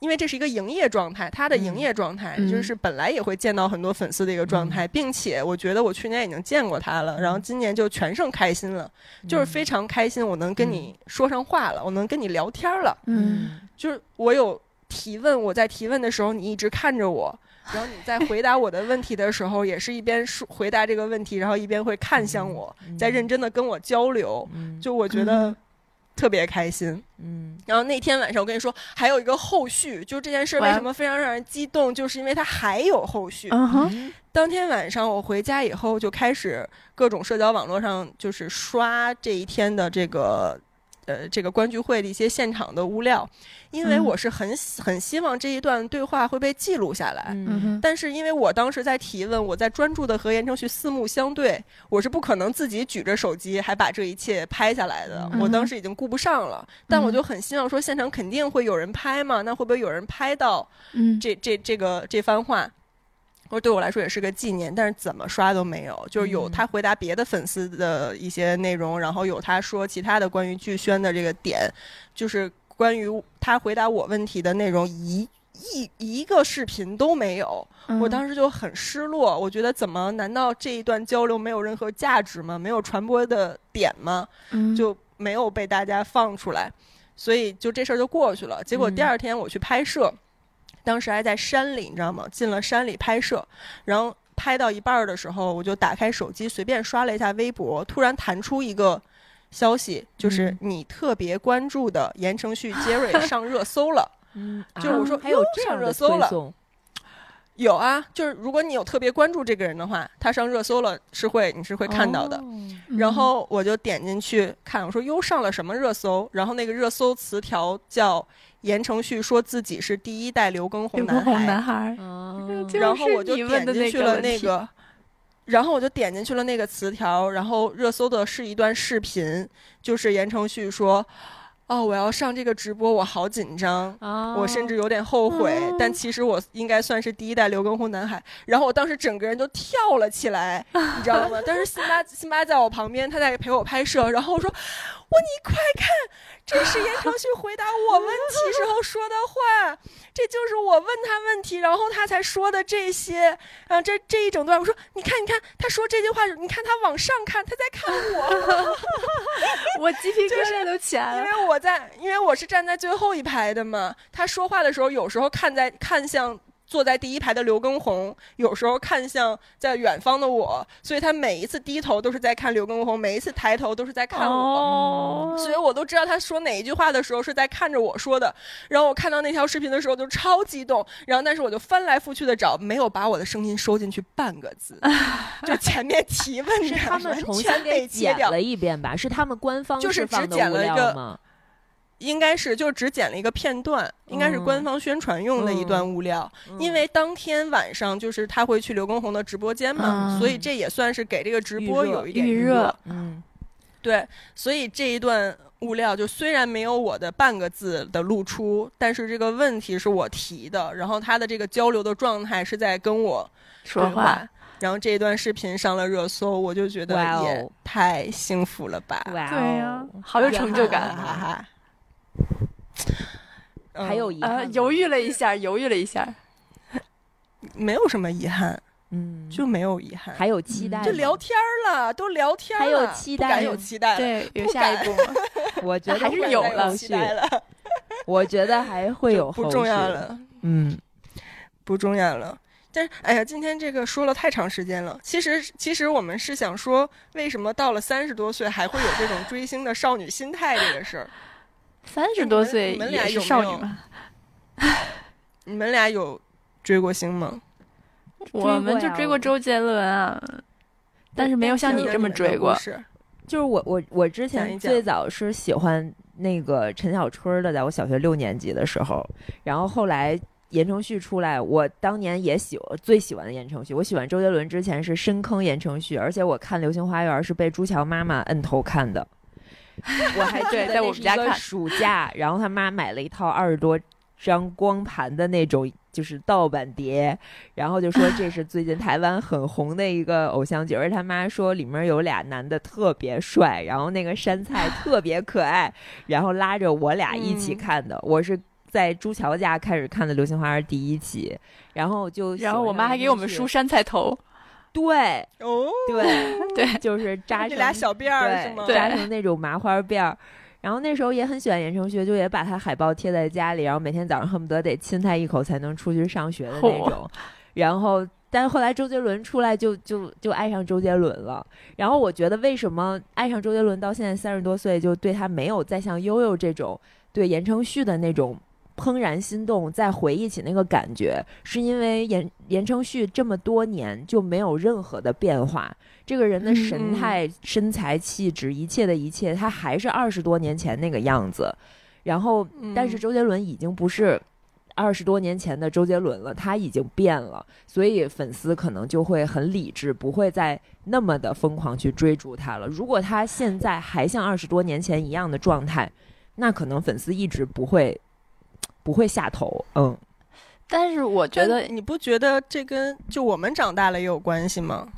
因为这是一个营业状态，他的营业状态就是本来也会见到很多粉丝的一个状态，并且我觉得我去年已经见过他了，然后今年就全胜开心了，就是非常开心，我能跟你说上话了，我能跟你聊天了，嗯，就是我有提问，我在提问的时候你一直看着我，然后你在回答我的问题的时候也是一边说回答这个问题，然后一边会看向我，在认真的跟我交流，就我觉得。特别开心，嗯，然后那天晚上我跟你说还有一个后续，就这件事为什么非常让人激动，就是因为它还有后续。当天晚上我回家以后就开始各种社交网络上就是刷这一天的这个。呃，这个观剧会的一些现场的物料，因为我是很很希望这一段对话会被记录下来。嗯但是因为我当时在提问，我在专注的和言承旭四目相对，我是不可能自己举着手机还把这一切拍下来的。我当时已经顾不上了，但我就很希望说现场肯定会有人拍嘛，那会不会有人拍到这这这个这番话？或对我来说也是个纪念，但是怎么刷都没有，就是有他回答别的粉丝的一些内容，然后有他说其他的关于剧宣的这个点，就是关于他回答我问题的内容一一一个视频都没有，我当时就很失落，我觉得怎么难道这一段交流没有任何价值吗？没有传播的点吗？就没有被大家放出来，所以就这事儿就过去了。结果第二天我去拍摄。当时还在山里，你知道吗？进了山里拍摄，然后拍到一半的时候，我就打开手机随便刷了一下微博，突然弹出一个消息，就是你特别关注的言承旭杰瑞 上热搜了。嗯，就是我说还有上热搜了。有啊，就是如果你有特别关注这个人的话，他上热搜了是会你是会看到的。然后我就点进去看，我说哟上了什么热搜？然后那个热搜词条叫。言承旭说自己是第一代刘畊宏男孩，然后我就点进去了那个，然后我就点进去了那个词条，然后热搜的是一段视频，就是言承旭说。哦，我要上这个直播，我好紧张，我甚至有点后悔。但其实我应该算是第一代刘畊宏男孩。然后我当时整个人都跳了起来，你知道吗？当时辛巴辛巴在我旁边，他在陪我拍摄。然后我说：“我，你快看，这是言承旭回答我问题时候说的话，这就是我问他问题，然后他才说的这些。啊，这这一整段，我说你看，你看，他说这句话，你看他往上看，他在看我，我鸡皮疙瘩都起来了，因为我。在，因为我是站在最后一排的嘛。他说话的时候，有时候看在看向坐在第一排的刘畊宏，有时候看向在远方的我，所以他每一次低头都是在看刘畊宏，每一次抬头都是在看我，所以我都知道他说哪一句话的时候是在看着我说的。然后我看到那条视频的时候就超激动，然后但是我就翻来覆去的找，没有把我的声音收进去半个字，就前面提问是他们重新给剪了一遍吧？是他们官方就是只剪了一个。应该是就只剪了一个片段，应该是官方宣传用的一段物料。因为当天晚上就是他会去刘畊宏的直播间嘛，所以这也算是给这个直播有一点预热。嗯，对，所以这一段物料就虽然没有我的半个字的露出，但是这个问题是我提的，然后他的这个交流的状态是在跟我说话，然后这一段视频上了热搜，我就觉得也太幸福了吧！对呀，好有成就感，哈哈。还有遗憾，犹豫了一下，犹豫了一下，没有什么遗憾，嗯，就没有遗憾，还有期待，就聊天了，都聊天了，还有期待，有期待，对，有下一步吗？我觉得还是有了，期待了，我觉得还会有，不重要了，嗯，不重要了。但是，哎呀，今天这个说了太长时间了。其实，其实我们是想说，为什么到了三十多岁还会有这种追星的少女心态这个事儿。三十多岁也是少女吗？你们俩有追过星吗？我们就追过周杰伦啊，但是没有像你这么追过。是，就是我我我之前最早是喜欢那个陈小春的，在我小学六年级的时候，然后后来言承旭出来，我当年也喜最喜欢的言承旭。我喜欢周杰伦之前是深坑言承旭，而且我看《流星花园》是被朱乔妈妈摁头看的。我还对在我们家看暑假，然后他妈买了一套二十多张光盘的那种就是盗版碟，然后就说这是最近 台湾很红的一个偶像剧，而他妈说里面有俩男的特别帅，然后那个山菜 特别可爱，然后拉着我俩一起看的。我是。在朱桥家开始看的《流星花园》第一集，然后就然后我妈还给我们梳山菜头，对哦，对对，就是扎成俩小辫儿是吗？扎成那种麻花辫儿。然后那时候也很喜欢言承旭，就也把他海报贴在家里，然后每天早上恨不得得亲他一口才能出去上学的那种。然后，但是后来周杰伦出来，就就就爱上周杰伦了。然后我觉得，为什么爱上周杰伦到现在三十多岁，就对他没有再像悠悠这种对言承旭的那种。怦然心动，再回忆起那个感觉，是因为言言承旭这么多年就没有任何的变化，这个人的神态、身材、气质，一切的一切，他还是二十多年前那个样子。然后，但是周杰伦已经不是二十多年前的周杰伦了，他已经变了，所以粉丝可能就会很理智，不会再那么的疯狂去追逐他了。如果他现在还像二十多年前一样的状态，那可能粉丝一直不会。不会下头，嗯，但是我觉得你不觉得这跟就我们长大了也有关系吗？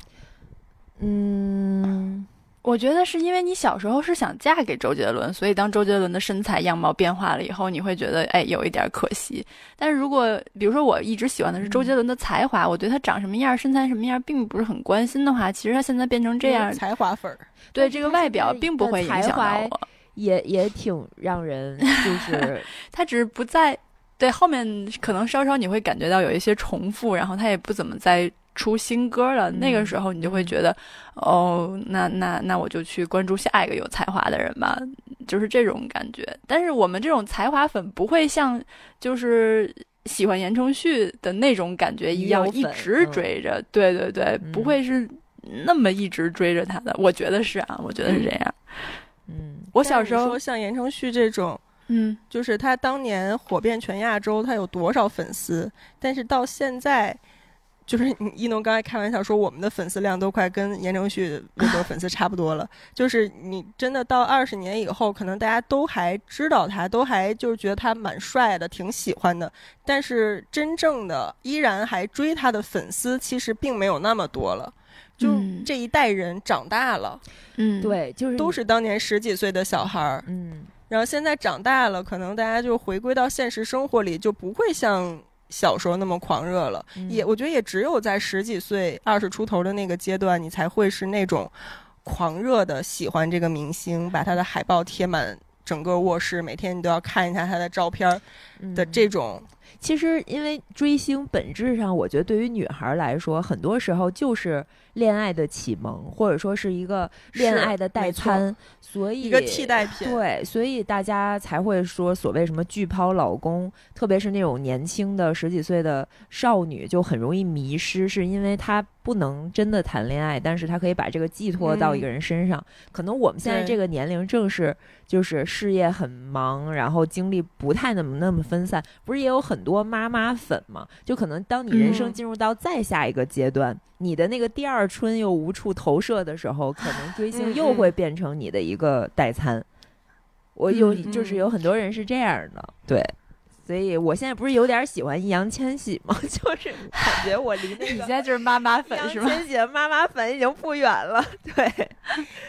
嗯，我觉得是因为你小时候是想嫁给周杰伦，所以当周杰伦的身材样貌变化了以后，你会觉得哎有一点可惜。但是如果比如说我一直喜欢的是周杰伦的才华，我对他长什么样、身材什么样并不是很关心的话，其实他现在变成这样，才华粉儿，对这个外表并不会影响到我。也也挺让人，就 是他只是不在对后面，可能稍稍你会感觉到有一些重复，然后他也不怎么再出新歌了。那个时候你就会觉得，哦，那那那我就去关注下一个有才华的人吧，就是这种感觉。但是我们这种才华粉不会像就是喜欢言承旭的那种感觉一样一直追着，对对对，不会是那么一直追着他的。我觉得是啊，我觉得是这样。嗯，我小时候说像言承旭这种，嗯，就是他当年火遍全亚洲，他有多少粉丝？但是到现在，就是一农刚才开玩笑说，我们的粉丝量都快跟言承旭微博粉丝差不多了。就是你真的到二十年以后，可能大家都还知道他，都还就是觉得他蛮帅的，挺喜欢的。但是真正的依然还追他的粉丝，其实并没有那么多了。就这一代人长大了，嗯，对，就是都是当年十几岁的小孩儿，嗯，然后现在长大了，可能大家就回归到现实生活里，就不会像小时候那么狂热了。也我觉得也只有在十几岁、二十出头的那个阶段，你才会是那种狂热的喜欢这个明星，把他的海报贴满整个卧室，每天你都要看一下他的照片的这种。其实，因为追星本质上，我觉得对于女孩来说，很多时候就是。恋爱的启蒙，或者说是一个恋爱的代餐，所以一个替代品。对，所以大家才会说所谓什么巨抛老公，特别是那种年轻的十几岁的少女，就很容易迷失，是因为她不能真的谈恋爱，但是她可以把这个寄托到一个人身上。可能我们现在这个年龄正是就是事业很忙，然后精力不太那么那么分散，不是也有很多妈妈粉吗？就可能当你人生进入到再下一个阶段。你的那个第二春又无处投射的时候，可能追星又会变成你的一个代餐。我有，就是有很多人是这样的，对。所以我现在不是有点喜欢易烊千玺吗？就是感觉我离那个 你现在就是妈妈粉是吗？千玺的妈妈粉已经不远了。对，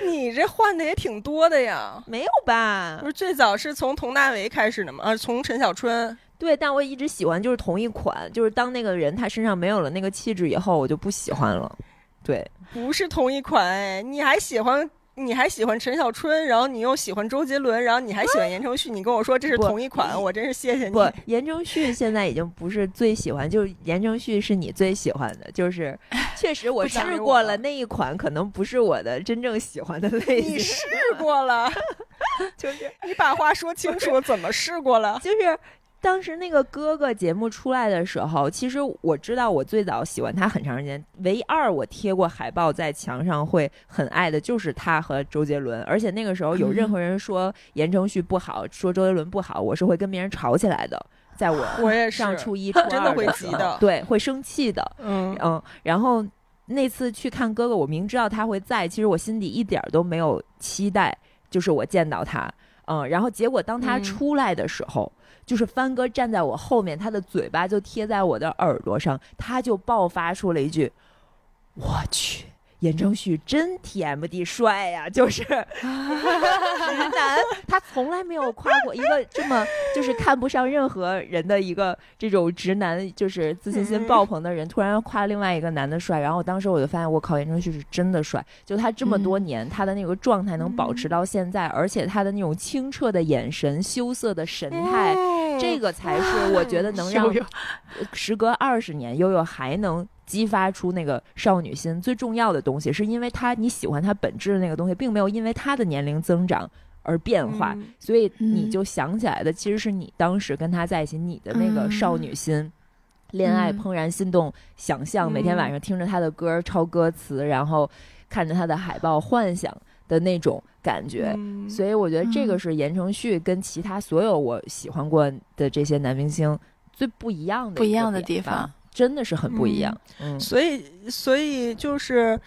你这换的也挺多的呀？没有吧？不是最早是从佟大为开始的吗？啊，从陈小春。对，但我一直喜欢就是同一款，就是当那个人他身上没有了那个气质以后，我就不喜欢了。对，不是同一款哎，你还喜欢你还喜欢陈小春，然后你又喜欢周杰伦，然后你还喜欢言承旭，你跟我说这是同一款，我真是谢谢你。不，言承旭现在已经不是最喜欢，就是言承旭是你最喜欢的，就是 确实我试过了那一款，可能不是我的真正喜欢的类型。你试过了，就是你把话说清楚，怎么试过了？就是。当时那个哥哥节目出来的时候，其实我知道我最早喜欢他很长时间。唯二我贴过海报在墙上会很爱的就是他和周杰伦，而且那个时候有任何人说言承旭不好，说周杰伦不好，我是会跟别人吵起来的。在我我也是上初一、初二真的会急的对，会生气的。嗯嗯，然后那次去看哥哥，我明知道他会在，其实我心底一点儿都没有期待，就是我见到他。嗯，然后结果当他嗯出来的时候，就是帆哥站在我后面，他的嘴巴就贴在我的耳朵上，他就爆发出了一句：“我去。”言承旭真 TMD 帅呀、就是。直 男，他从来没有夸过一个这么就是看不上任何人的一个这种直男，就是自信心爆棚的人，突然夸另外一个男的帅，然后当时我就发现，我靠，言承旭是真的帅，就他这么多年，他的那个状态能保持到现在，而且他的那种清澈的眼神、羞涩的神态，这个才是我觉得能让时隔二十年，悠悠还能激发出那个少女心。最重要的东西，是因为他你喜欢他本质的那个东西，并没有因为他的年龄增长而变化，嗯。所以你嗯。就想起来的其实是你当时跟他在一起，你的那个少女心。恋爱嗯。怦然心动，想象每天晚上听着他的歌抄歌词，然后看着他的海报幻想的那种感觉，嗯。所以我觉得这个嗯。是言承旭跟其他所有我喜欢过的这些男明星最不一样的个不一样的地方，真的是很不一样。嗯，所以，所以就是，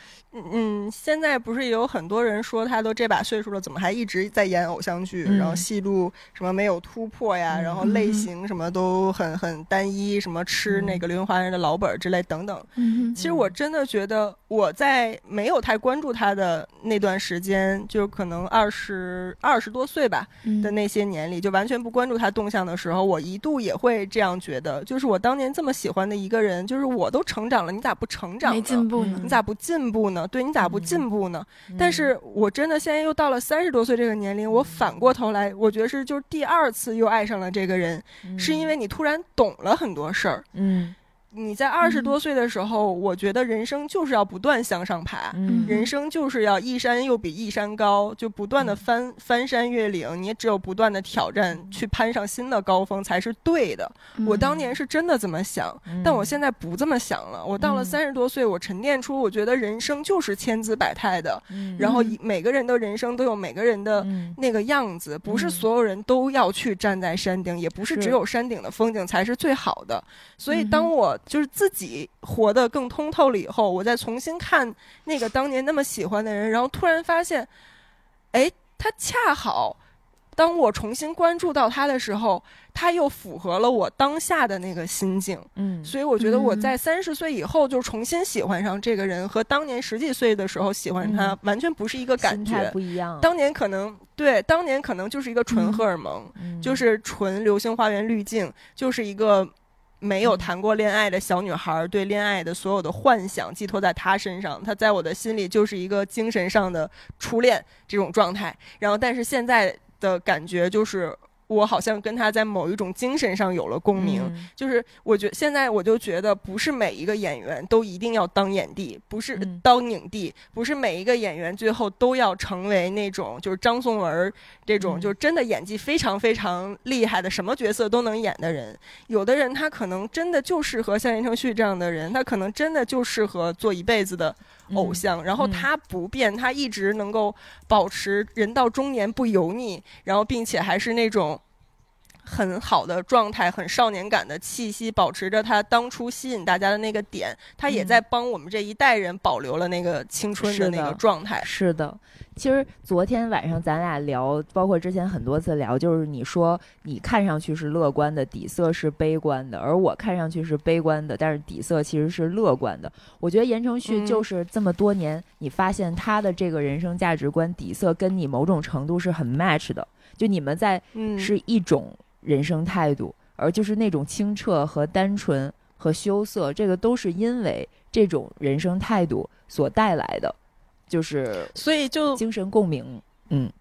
嗯，现在不是也有很多人说他都这把岁数了，怎么还一直在演偶像剧？嗯然后戏路什么没有突破呀，嗯然后类型什么都很很单一，什么吃那个《流星花园》的老本儿之类等等。嗯其实我真的觉得我在没有太关注他的那段时间，就可能二十二十多岁吧，的那些年里，就完全不关注他动向的时候，我一度也会这样觉得，就是我当年这么喜欢的一个人，就是我都成长了，你咋不成长呢？没进步呢嗯你咋不进步呢？对你咋不进步呢？嗯但是我真的现在又到了三十多岁这个年龄，我反过头来，我觉得是就是第二次又爱上了这个人，是因为你突然懂了很多事儿。嗯你在二十多岁的时候，我觉得人生就是要不断向上爬。嗯。人生就是要一山又比一山高，就不断的翻、翻山越岭，你只有不断的挑战，去攀上新的高峰才是对的。嗯我当年是真的这么想，但我现在不这么想了。我到了嗯。三十多岁，我沉淀出，我觉得人生就是千姿百态的，嗯。然后每个人的人生都有每个人的。嗯。那个样子，不是嗯。所有人都要去站在山顶，也不是是。只有山顶的风景才是最好的。所以，当我就是自己活得更通透了以后，我再重新看那个当年那么喜欢的人，然后突然发现，哎，他恰好，当我重新关注到他的时候，他又符合了我当下的那个心境。嗯。所以我觉得我嗯。在三十岁以后就重新喜欢上这个人，和当年十几岁的时候喜欢他嗯。完全不是一个感觉。不一样，当年可能对，当年可能就是一个纯嗯荷尔蒙，嗯。就是纯《流星花园》滤镜，就是一个没有谈过恋爱的小女孩对恋爱的所有的幻想寄托在她身上，她在我的心里就是一个精神上的初恋这种状态。然后，但是现在的感觉就是。我好像跟他在某一种精神上有了共鸣，嗯。就是我觉现在我就觉得，不是每一个演员都一定要当影帝，不是嗯。当影帝，不是每一个演员最后都要成为那种就是张颂文这种，嗯。就是真的演技非常非常厉害的，什么角色都能演的人。有的人他可能真的就适合像言承旭这样的人，他可能真的就适合做一辈子的偶像，然后嗯他不变，他一直能够保持人到中年不油腻，然后并且还是那种。很好的状态，很少年感的气息，保持着他当初吸引大家的那个点，他也嗯。在帮我们这一代人保留了那个青春的那个状态。是的，其实昨天晚上咱俩聊，包括之前很多次聊，就是你说你看上去是乐观的，底色是悲观的，而我看上去是悲观的，但是底色其实是乐观的。我觉得言承旭嗯。就是这么多年，你发现他的这个人生价值观底色跟你某种程度是很 match 的，就你们在嗯，是一种人生态度，而就是那种清澈和单纯和羞涩，这个都是因为这种人生态度所带来的，就是所以就精神共鸣。嗯，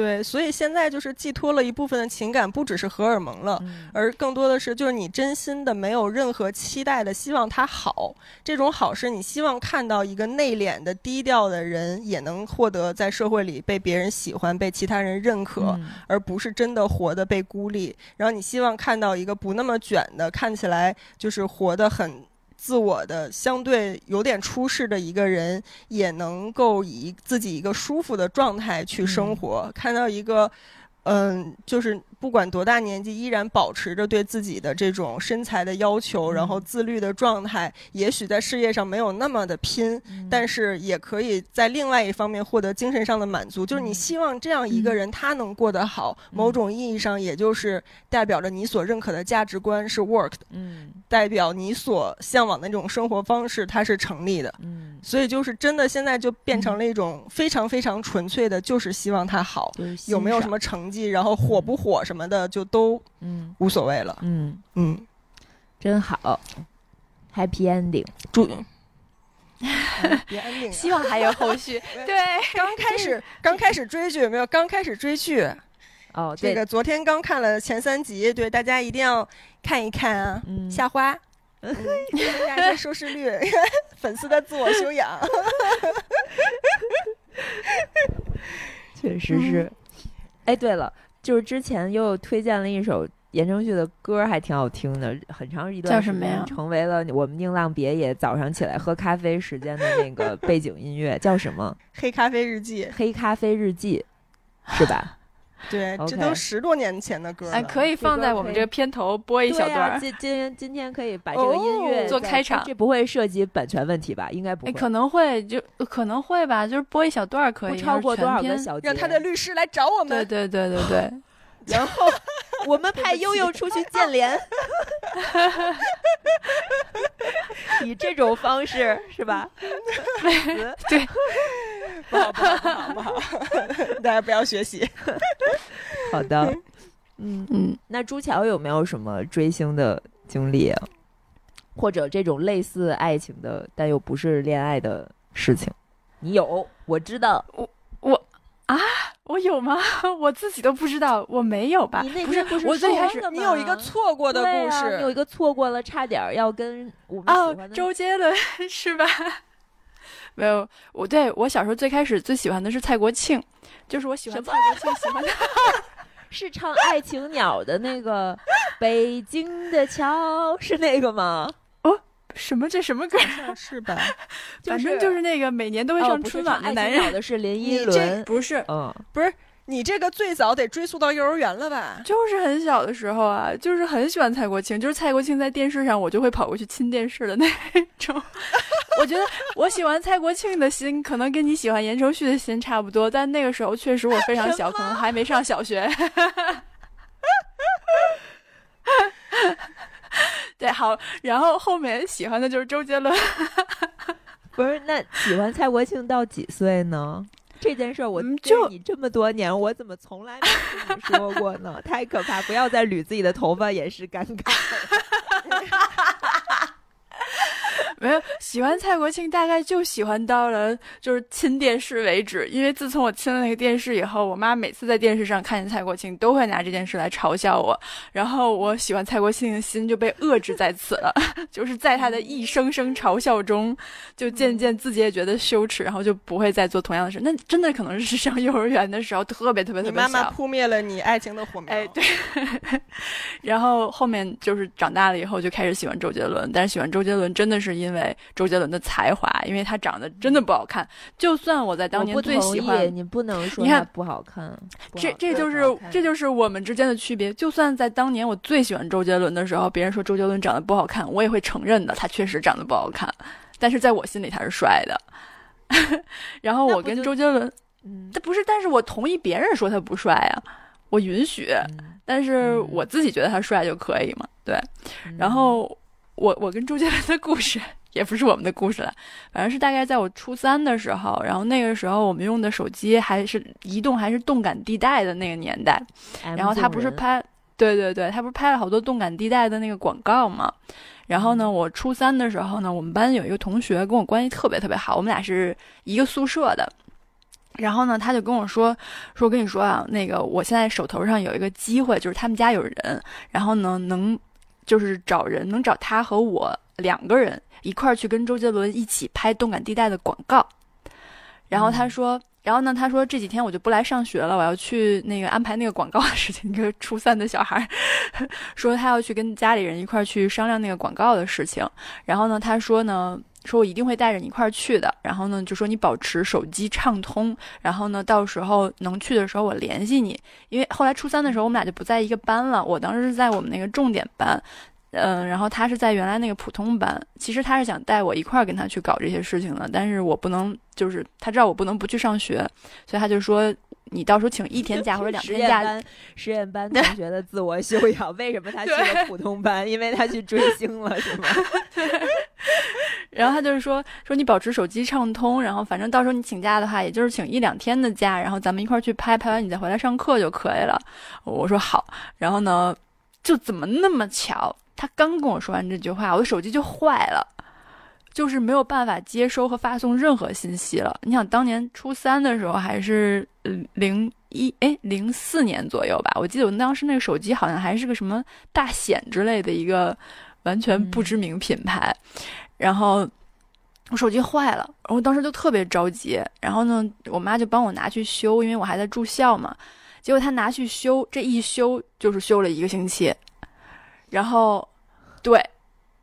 对，所以现在就是寄托了一部分的情感，不只是荷尔蒙了。而更多的是，就是你真心的、没有任何期待的，希望他好。这种好是你希望看到一个内敛的、低调的人，也能获得在社会里被别人喜欢、被其他人认可。嗯而不是真的活得被孤立。然后你希望看到一个不那么卷的，看起来就是活得很自我的，相对有点出世的一个人，也能够以自己一个舒服的状态去生活。看到一个。嗯，就是不管多大年纪，依然保持着对自己的这种身材的要求，然后自律的状态，也许在事业上没有那么的拼，但是也可以在另外一方面获得精神上的满足。就是你希望这样一个人他能过得好，某种意义上也就是代表着你所认可的价值观是 work 的，嗯代表你所向往的那种生活方式它是成立的。嗯，所以就是真的现在就变成了一种非常非常纯粹的，就是希望他好。有没有什么成绩，然后火不火什么的，就都嗯无所谓了。嗯，嗯，真好，Happy Ending。祝 别 ending 啊。希望还有后续。对，刚开始刚开始追剧有没有？刚开始追剧，哦，这个昨天刚看了前三集，对大家一定要看一看啊。嗯夏花，嗯，增加一些收视率，粉丝的自我修养。确实是。哎，对了，就是之前又推荐了一首言承旭的歌，还挺好听的，很长一段时叫什么呀间成为了我们宁浪别野早上起来喝咖啡时间的那个背景音乐，叫什么？黑咖啡日记，黑咖啡日记，是吧？对，这都十多年前的歌了。哎，可以放在我们这个片头播一小段。今今今天可以把这个音乐哦做开场这不会涉及版权问题吧？应该不哎，会。可能会就可能会吧，就是播一小段可以，不超过多少个小。小节？让他的律师来找我们对。对对对对，然后我们派悠悠出去建联，以这种方式是吧？对，不好不好不好不好，大家不要学习。好的，嗯，嗯，那朱乔有没有什么追星的经历啊？或者这种类似爱情的，但又不是恋爱的事情？你有，我知道。我有吗？我自己都不知道，我没有吧？你那不是我最开始你有一个错过的故事啊你有，一个错过了，差点要跟我们喜哦欢，的周杰伦 是吧？没有，我对我小时候最开始最喜欢的是蔡国庆，就是我喜欢蔡国庆，喜欢他。是唱《爱情鸟》的那个《北京的桥》，是那个吗？什么这什么歌？是吧？就反正就是那个每年都会哦上春晚的男人，的是林 依轮，不是，嗯，不是你这个最早得追溯到幼儿园了吧？就是很小的时候啊，就是很喜欢蔡国庆，就是蔡国庆在电视上，我就会跑过去亲电视的那种。我觉得我喜欢蔡国庆的心，可能跟你喜欢言承旭的心差不多，但那个时候确实我非常小，可能还没上小学。对，好，然后后面喜欢的就是周杰伦。不是，那喜欢蔡国庆到几岁呢？这件事儿我就你这么多年，我怎么从来没听你说过呢？太可怕！不要再捋自己的头发，也是尴尬。没有喜欢蔡国庆，大概就喜欢到了就是亲电视为止。因为自从我亲了那个电视以后，我妈每次在电视上看见蔡国庆，都会拿这件事来嘲笑我。然后我喜欢蔡国庆的心就被遏制在此了，就是在他的一声声嘲笑中，就渐渐自己也觉得羞耻，然后就不会再做同样的事。那真的可能是上幼儿园的时候，特别特别特别小。妈妈扑灭了你爱情的火苗。哎，对，然后后面就是长大了以后就开始喜欢周杰伦，但是喜欢周杰伦真的是因为周杰伦的才华，因为他长得真的不好看。就算我在当年最喜欢，你不能说他不好看。不这这就是这就是我们之间的区别。就算在当年我最喜欢周杰伦的时候，别人说周杰伦长得不好看，我也会承认的，他确实长得不好看。但是在我心里他是帅的。然后我跟周杰伦，嗯，他不是，但是我同意别人说他不帅啊，我允许。嗯但是嗯我自己觉得他帅就可以嘛，对。嗯然后我我跟周杰伦的故事也不是我们的故事了，反正是大概在我初三的时候，然后那个时候我们用的手机还是移动还是动感地带的那个年代，然后他不是拍，对对对，他不是拍了好多动感地带的那个广告嘛。然后呢，嗯我初三的时候呢，我们班有一个同学跟我关系特别特别好，我们俩是一个宿舍的。然后呢，他就跟我说：“说我跟你说啊，那个我现在手头上有一个机会，就是他们家有人，然后呢能就是找人，能找他和我两个人一块儿去跟周杰伦一起拍动感地带的广告。”然后他嗯说，然后呢，他说这几天我就不来上学了，我要去那个安排那个广告的事情。一 个初三的小孩儿 说他要去跟家里人一块儿去商量那个广告的事情。然后呢，他说呢，说我一定会带着你一块儿去的。然后呢，就说你保持手机畅通，然后呢，到时候能去的时候我联系你。因为后来初三的时候我们俩就不在一个班了，我当时是在我们那个重点班，嗯，然后他是在原来那个普通班。其实他是想带我一块儿跟他去搞这些事情的，但是我不能，就是他知道我不能不去上学，所以他就说。你到时候请一天假或者两天假。实验班同学的自我修养，为什么他去了普通班？因为他去追星了，是吗？然后他就是说说你保持手机畅通，然后反正到时候你请假的话，也就是请一两天的假，然后咱们一块儿去拍拍完，你再回来上课就可以了。我说好。然后呢，就怎么那么巧？他刚跟我说完这句话，我的手机就坏了。就是没有办法接收和发送任何信息了。你想，当年初三的时候还是零一哎零四年左右吧，我记得我当时那个手机好像还是个什么大显之类的一个完全不知名品牌。然后我手机坏了，然后当时就特别着急。然后呢，我妈就帮我拿去修，因为我还在住校嘛。结果她拿去修，这一修就是修了一个星期。然后，对。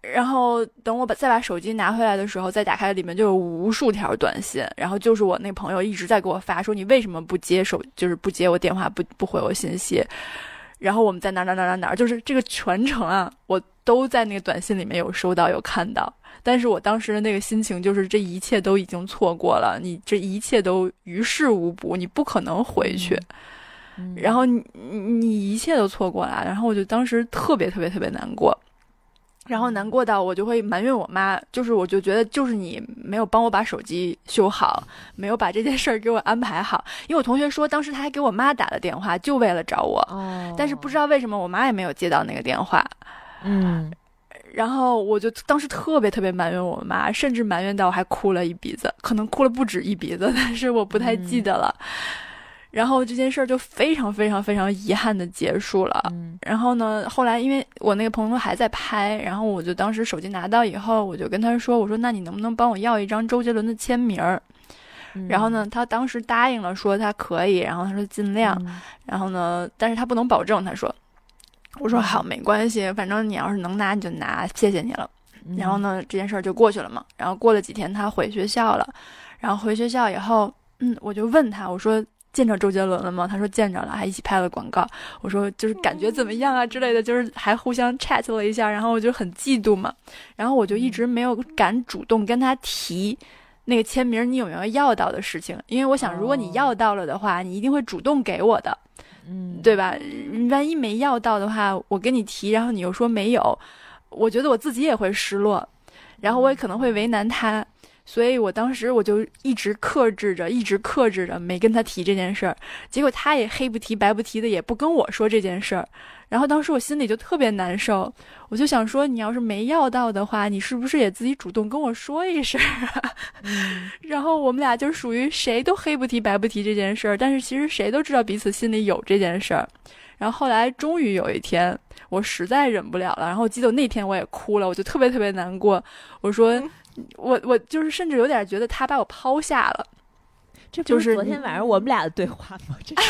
然后等我把再把手机拿回来的时候，再打开里面就有无数条短信，然后就是我那朋友一直在给我发，说你为什么不接手，就是不接我电话，不不回我信息。然后我们在哪哪哪哪哪，就是这个全程啊，我都在那个短信里面有收到有看到。但是我当时的那个心情就是这一切都已经错过了，你这一切都于事无补，你不可能回去。然后你你一切都错过了，然后我就当时特别特别特别难过。然后难过到我就会埋怨我妈，就是我就觉得就是你没有帮我把手机修好，没有把这件事儿给我安排好。因为我同学说当时他还给我妈打了电话，就为了找我，但是不知道为什么我妈也没有接到那个电话。嗯，然后我就当时特别特别埋怨我妈，甚至埋怨到我还哭了一鼻子，可能哭了不止一鼻子，但是我不太记得了。然后这件事儿就非常非常非常遗憾的结束了。然后呢，后来因为我那个朋友还在拍，然后我就当时手机拿到以后，我就跟他说：“我说那你能不能帮我要一张周杰伦的签名儿？”然后呢，他当时答应了，说他可以。然后他说尽量。然后呢，但是他不能保证。他说：“我说好，没关系，反正你要是能拿你就拿，谢谢你了。”然后呢，这件事儿就过去了嘛。然后过了几天，他回学校了。然后回学校以后，嗯，我就问他，我说。见着周杰伦了吗？他说见着了，还一起拍了广告。我说就是感觉怎么样啊之类的，就是还互相 chat 了一下。然后我就很嫉妒嘛，然后我就一直没有敢主动跟他提那个签名，你有没有要到的事情？因为我想，如果你要到了的话，你一定会主动给我的，嗯，对吧？万一没要到的话，我跟你提，然后你又说没有，我觉得我自己也会失落，然后我也可能会为难他。所以我当时我就一直克制着，一直克制着，没跟他提这件事儿。结果他也黑不提白不提的，也不跟我说这件事儿。然后当时我心里就特别难受，我就想说，你要是没要到的话，你是不是也自己主动跟我说一声啊？然后我们俩就属于谁都黑不提白不提这件事儿，但是其实谁都知道彼此心里有这件事儿。然后后来终于有一天，我实在忍不了了，然后我记得那天我也哭了，我就特别特别难过，我说。我我就是甚至有点觉得他把我抛下了，这就是昨天晚上我们俩的对话吗？这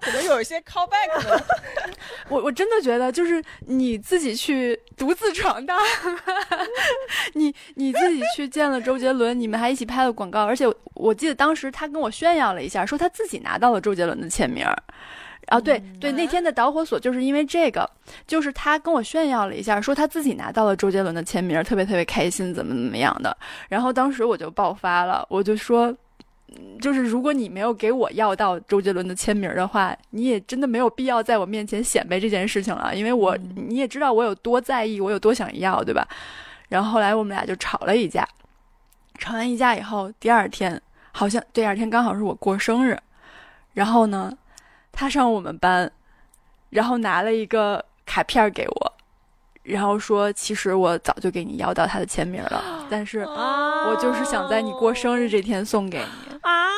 可能有一些 callback。我我真的觉得就是你自己去独自闯荡，你你自己去见了周杰伦，你们还一起拍了广告，而且我记得当时他跟我炫耀了一下，说他自己拿到了周杰伦的签名。啊，对对，那天的导火索就是因为这个，就是他跟我炫耀了一下，说他自己拿到了周杰伦的签名，特别特别开心，怎么怎么样的。然后当时我就爆发了，我就说，就是如果你没有给我要到周杰伦的签名的话，你也真的没有必要在我面前显摆这件事情了，因为我你也知道我有多在意，我有多想要，对吧？然后后来我们俩就吵了一架，吵完一架以后，第二天好像第二天刚好是我过生日，然后呢。他上我们班，然后拿了一个卡片给我，然后说：“其实我早就给你要到他的签名了，但是我就是想在你过生日这天送给你。”啊！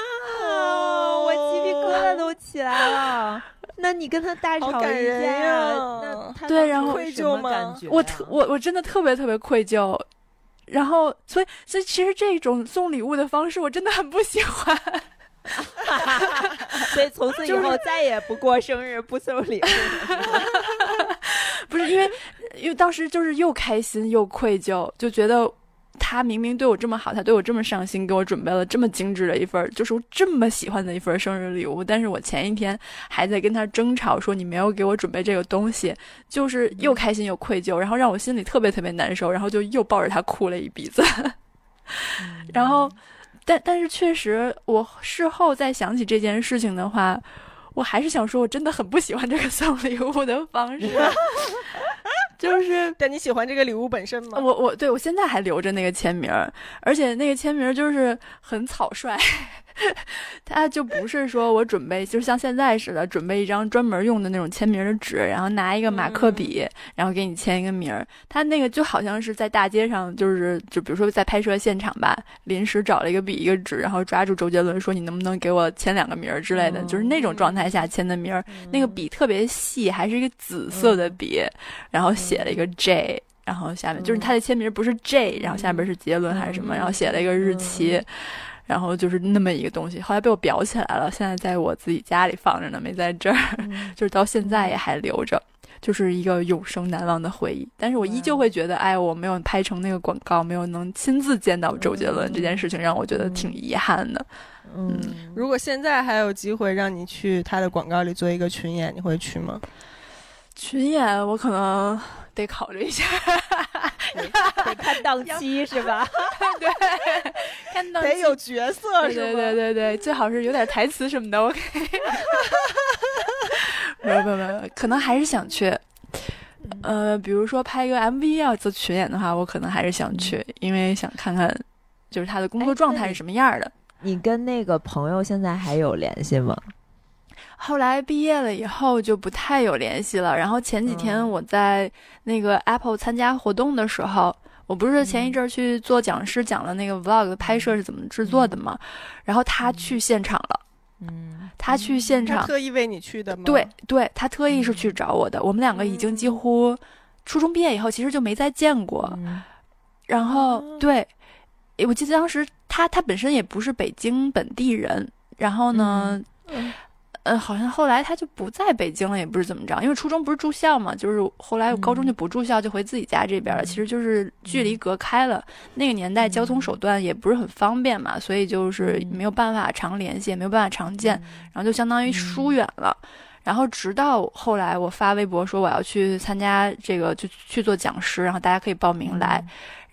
我鸡皮疙瘩都起来了。那你跟他大吵一架，那对，然后愧疚吗？我特我我真的特别特别愧疚。然后，所以所以其实这种送礼物的方式，我真的很不喜欢。所以从此以后再也不过生日，不送礼物。不是因为，因为当时就是又开心又愧疚，就觉得。他明明对我这么好，他对我这么上心，给我准备了这么精致的一份，就是我这么喜欢的一份生日礼物。但是我前一天还在跟他争吵，说你没有给我准备这个东西，就是又开心又愧疚，然后让我心里特别特别难受，然后就又抱着他哭了一鼻子。然后，但但是确实，我事后再想起这件事情的话，我还是想说，我真的很不喜欢这个送礼物的方式。就是，但你喜欢这个礼物本身吗？我我对我现在还留着那个签名，而且那个签名就是很草率。他就不是说我准备，就像现在似的，准备一张专门用的那种签名的纸，然后拿一个马克笔，然后给你签一个名儿。他那个就好像是在大街上，就是就比如说在拍摄现场吧，临时找了一个笔一个纸，然后抓住周杰伦说你能不能给我签两个名儿之类的，就是那种状态下签的名儿。那个笔特别细，还是一个紫色的笔，然后写了一个 J，然后下面就是他的签名不是 J，然后下边是杰伦还是什么，然后写了一个日期。然后就是那么一个东西，后来被我裱起来了，现在在我自己家里放着呢，没在这儿，就是到现在也还留着，就是一个永生难忘的回忆。但是我依旧会觉得，哎，我没有拍成那个广告，没有能亲自见到周杰伦这件事情，让我觉得挺遗憾的。嗯，如果现在还有机会让你去他的广告里做一个群演，你会去吗？群演，我可能。得考虑一下，得看档期是吧？对，看档期得有角色，是吧？对对对对，最好是有点台词什么的。OK，没有没有没有，可能还是想去。呃，比如说拍一个 MV 要做群演的话，我可能还是想去，因为想看看就是他的工作状态是什么样的。你跟那个朋友现在还有联系吗？后来毕业了以后就不太有联系了。然后前几天我在那个 Apple 参加活动的时候，我不是前一阵去做讲师，讲了那个 Vlog 的拍摄是怎么制作的吗？然后他去现场了。嗯，他去现场，特意为你去的吗？对，对他特意是去找我的。我们两个已经几乎初中毕业以后，其实就没再见过。然后，对，我记得当时他他本身也不是北京本地人。然后呢？嗯，好像后来他就不在北京了，也不是怎么着，因为初中不是住校嘛，就是后来高中就不住校，就回自己家这边了。其实就是距离隔开了，那个年代交通手段也不是很方便嘛，所以就是没有办法常联系，也没有办法常见，然后就相当于疏远了。然后直到后来我发微博说我要去参加这个，就去做讲师，然后大家可以报名来。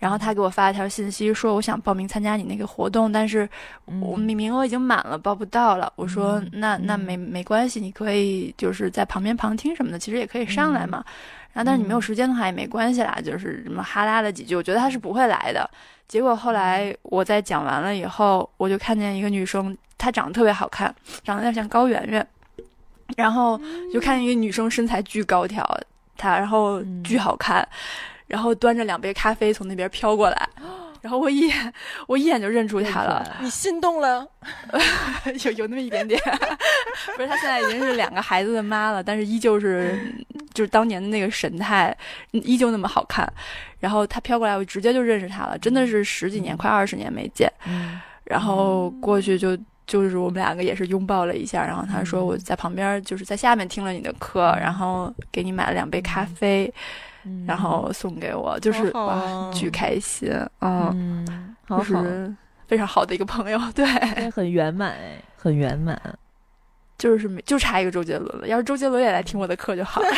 然后他给我发了条信息说我想报名参加你那个活动，但是我名名额已经满了，报不到了。我说那那没没关系，你可以就是在旁边旁听什么的，其实也可以上来嘛。然后但是你没有时间的话也没关系啦，就是什么哈拉了几句，我觉得他是不会来的。结果后来我在讲完了以后，我就看见一个女生，她长得特别好看，长得有点像高圆圆。然后就看一个女生身材巨高挑，她然后巨好看，然后端着两杯咖啡从那边飘过来，然后我一眼我一眼就认出他了。你心动了？有有那么一点点。不是，她现在已经是两个孩子的妈了，但是依旧是 就是当年的那个神态，依旧那么好看。然后她飘过来，我直接就认识她了，真的是十几年快二十年没见。然后过去就。就是我们两个也是拥抱了一下，然后他说我在旁边就是在下面听了你的课，然后给你买了两杯咖啡，然后送给我，就是哇，巨开心嗯，就是非常好的一个朋友，对，很圆满，很圆满，就是没就差一个周杰伦了，要是周杰伦也来听我的课就好了。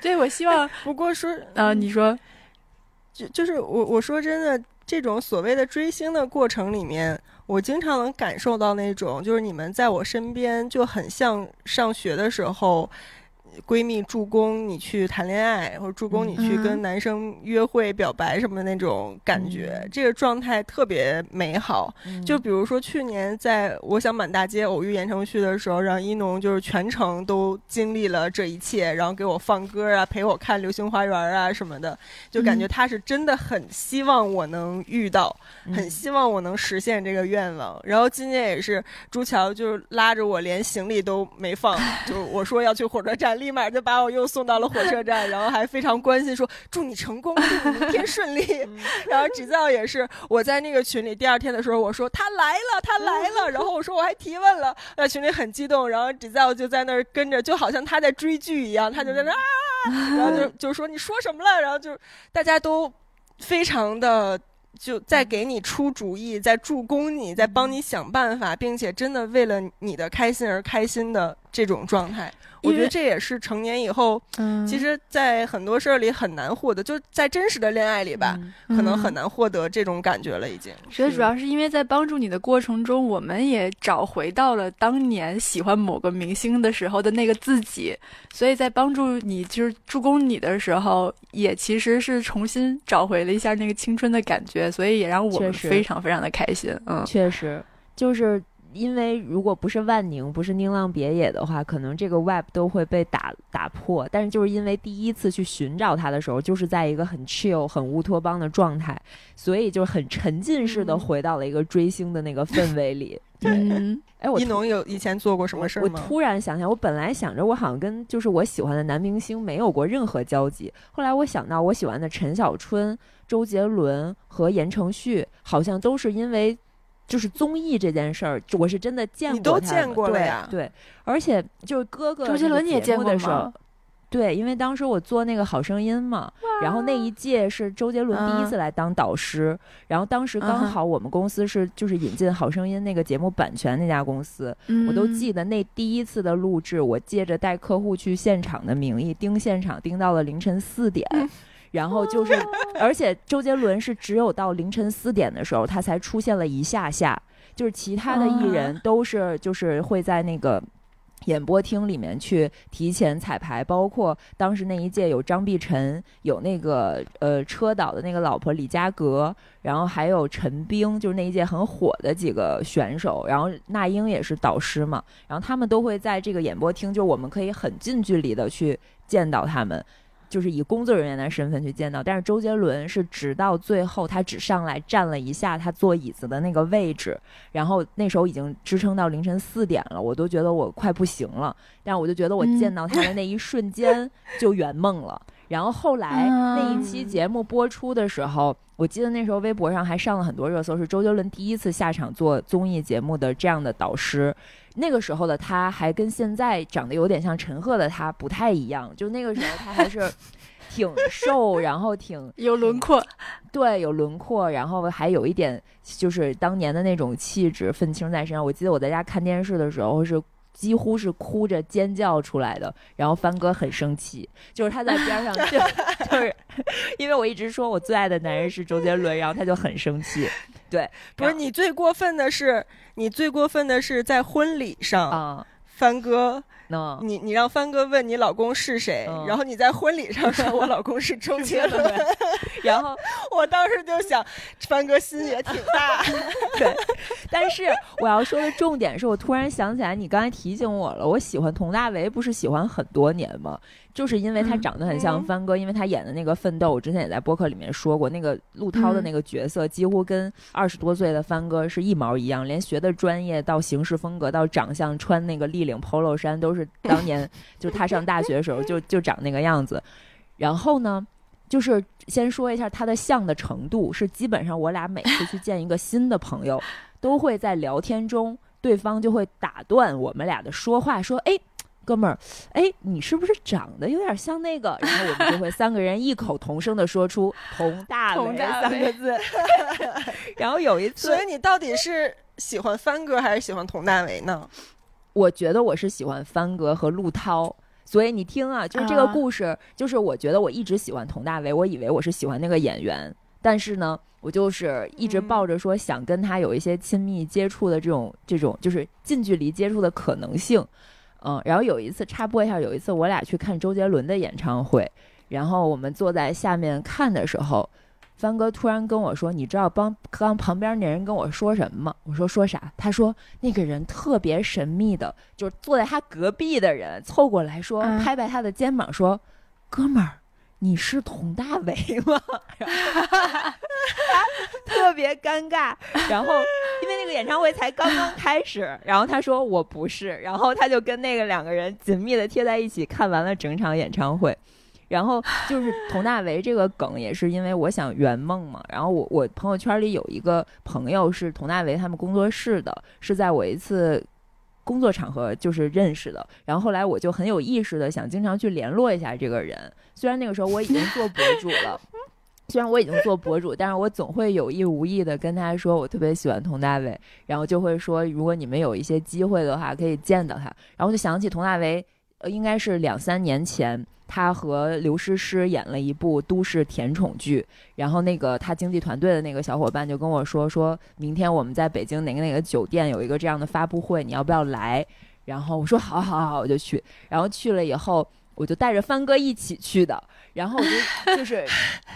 对，我希望。不过说，啊，你说，就就是我我说真的。这种所谓的追星的过程里面，我经常能感受到那种，就是你们在我身边就很像上学的时候。闺蜜助攻你去谈恋爱，或者助攻你去跟男生约会、表白什么的那种感觉，这个状态特别美好。就比如说去年在我想满大街偶遇言承旭的时候，让一农就是全程都经历了这一切，然后给我放歌啊，陪我看《流星花园》啊什么的，就感觉他是真的很希望我能遇到，很希望我能实现这个愿望。然后今年也是朱桥就是拉着我，连行李都没放，就我说要去火车站。立马就把我又送到了火车站，然后还非常关心说祝你成功，祝你 明天顺利。然后纸造也是我在那个群里第二天的时候，我说他来了，他来了，然后我说我还提问了，在群里很激动，然后纸造就在那儿跟着，就好像他在追剧一样，他就在那啊，然后就就说你说什么了，然后就大家都非常的。就在给你出主意，在助攻你，在帮你想办法，并且真的为了你的开心而开心的这种状态。我觉得这也是成年以后，其实，在很多事儿里很难获得，就在真实的恋爱里吧，可能很难获得这种感觉了。已经，所以主要是因为在帮助你的过程中，我们也找回到了当年喜欢某个明星的时候的那个自己，所以在帮助你就是助攻你的时候，也其实是重新找回了一下那个青春的感觉，所以也让我们非常非常的开心。嗯，确实就是。因为如果不是万宁，不是宁浪别野的话，可能这个 web 都会被打打破。但是就是因为第一次去寻找它的时候，就是在一个很 chill、很乌托邦的状态，所以就很沉浸式的回到了一个追星的那个氛围里。对，哎，我一农有以前做过什么事儿吗？我突然想想，我本来想着我好像跟就是我喜欢的男明星没有过任何交集，后来我想到我喜欢的陈小春、周杰伦和言承旭，好像都是因为。就是综艺这件事儿，我是真的见过，你都见过了呀？对，而且就是哥哥周杰伦你也见过吗？对，因为当时我做那个好声音嘛，然后那一届是周杰伦第一次来当导师，然后当时刚好我们公司是就是引进好声音那个节目版权那家公司，我都记得那第一次的录制，我借着带客户去现场的名义盯现场，盯到了凌晨四点。然后就是，而且周杰伦是只有到凌晨四点的时候，他才出现了一下下，就是其他的艺人都是就是会在那个演播厅里面去提前彩排，包括当时那一届有张碧晨，有那个呃车导的那个老婆李佳格，然后还有陈冰，就是那一届很火的几个选手，然后那英也是导师嘛，然后他们都会在这个演播厅，就我们可以很近距离的去见到他们。就是以工作人员的身份去见到，但是周杰伦是直到最后，他只上来站了一下他坐椅子的那个位置，然后那时候已经支撑到凌晨四点了，我都觉得我快不行了，但我就觉得我见到他的那一瞬间 就圆梦了。然后后来那一期节目播出的时候，我记得那时候微博上还上了很多热搜，是周杰伦第一次下场做综艺节目的这样的导师。那个时候的他还跟现在长得有点像陈赫的他不太一样，就那个时候他还是 挺瘦，然后挺 有轮廓，对，有轮廓，然后还有一点就是当年的那种气质，愤青在身上。我记得我在家看电视的时候是。几乎是哭着尖叫出来的，然后帆哥很生气，就是他在边上，就 就是因为我一直说我最爱的男人是周杰伦，然后他就很生气。对，不是你最过分的是，你最过分的是在婚礼上啊，帆哥。你你让帆哥问你老公是谁，然后你在婚礼上说我老公是周杰伦，然后我当时就想，帆哥心也挺大。对，但是我要说的重点是我突然想起来，你刚才提醒我了，我喜欢佟大为不是喜欢很多年吗？就是因为他长得很像帆哥，因为他演的那个《奋斗》，我之前也在播客里面说过，那个陆涛的那个角色几乎跟二十多岁的帆哥是一毛一样，连学的专业到行事风格到长相，穿那个立领 polo 衫都是当年 就他上大学的时候就 就长那个样子。然后呢，就是先说一下他的像的程度，是基本上我俩每次去见一个新的朋友，都会在聊天中，对方就会打断我们俩的说话，说：“哎。”哥们儿，哎，你是不是长得有点像那个？然后我们就会三个人异口同声的说出“佟大为”三个字。然后有一次，所以你到底是喜欢帆哥还是喜欢佟大为呢？我觉得我是喜欢帆哥和陆涛。所以你听啊，就是这个故事，就是我觉得我一直喜欢佟大为，我以为我是喜欢那个演员，但是呢，我就是一直抱着说想跟他有一些亲密接触的这种这种，就是近距离接触的可能性。嗯，然后有一次插播一下，有一次我俩去看周杰伦的演唱会，然后我们坐在下面看的时候，帆哥突然跟我说：“你知道帮刚旁边那人跟我说什么吗？”我说：“说啥？”他说：“那个人特别神秘的，就是坐在他隔壁的人凑过来说，拍拍他的肩膀说：‘哥们儿，你是佟大为吗？” 特别尴尬。然后因为那个演唱会才刚刚 开始，然后他说我不是，然后他就跟那个两个人紧密的贴在一起看完了整场演唱会。然后就是佟大为这个梗也是因为我想圆梦嘛。然后我我朋友圈里有一个朋友是佟大为他们工作室的，是在我一次工作场合就是认识的。然后后来我就很有意识的想经常去联络一下这个人。虽然那个时候我已经做博主了，虽然我已经做博主，但是我总会有意无意的跟他说我特别喜欢佟大为，然后就会说如果你们有一些机会的话可以见到他。然后就想起佟大为，呃，应该是两三年前。他和刘诗诗演了一部都市甜宠剧，然后那个他经纪团队的那个小伙伴就跟我说，说明天我们在北京哪个哪个酒店有一个这样的发布会，你要不要来？然后我说好，好，好，我就去。然后去了以后，我就带着帆哥一起去的。然后我就 就是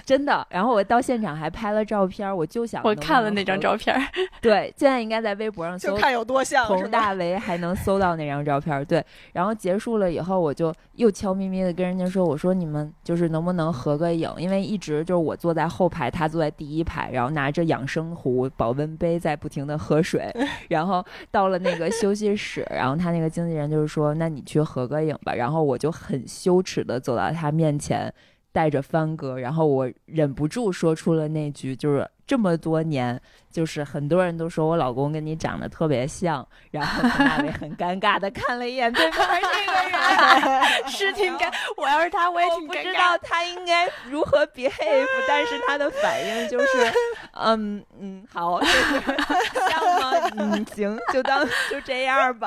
真的，然后我到现场还拍了照片，我就想我看了那张照片，对，现在应该在微博上搜，看有多像佟大为，还能搜到那张照片，对。然后结束了以后，我就又悄咪咪的跟人家说，我说你们就是能不能合个影？因为一直就是我坐在后排，他坐在第一排，然后拿着养生壶、保温杯在不停的喝水。然后到了那个休息室，然后他那个经纪人就是说，那你去合个影吧。然后我就很羞耻的走到他面前。带着帆哥，然后我忍不住说出了那句，就是这么多年。就是很多人都说我老公跟你长得特别像，然后佟大为很尴尬的看了一眼对面这个人，是挺尴。我要是他，我也挺不知道 他应该如何 behave，但是他的反应就是，嗯嗯，好，就是像吗？嗯，行，就当就这样吧。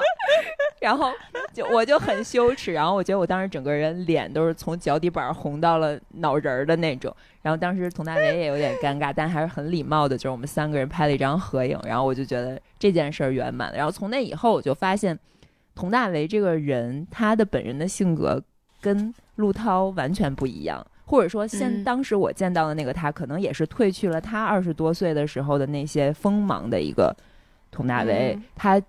然后就我就很羞耻，然后我觉得我当时整个人脸都是从脚底板红到了脑仁儿的那种。然后当时佟大为也有点尴尬，但还是很礼貌的，就是我们三个人拍了一张合影。然后我就觉得这件事儿圆满了。然后从那以后，我就发现佟大为这个人，他的本人的性格跟陆涛完全不一样，或者说，现当时我见到的那个他，可能也是褪去了他二十多岁的时候的那些锋芒的一个佟大为。他。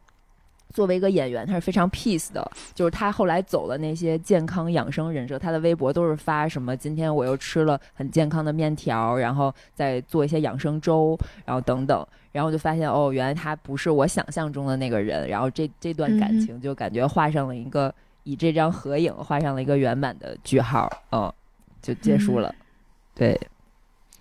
作为一个演员，他是非常 peace 的，就是他后来走了那些健康养生人设，他的微博都是发什么今天我又吃了很健康的面条，然后再做一些养生粥，然后等等，然后就发现哦，原来他不是我想象中的那个人，然后这这段感情就感觉画上了一个以这张合影画上了一个圆满的句号，嗯，就结束了，对，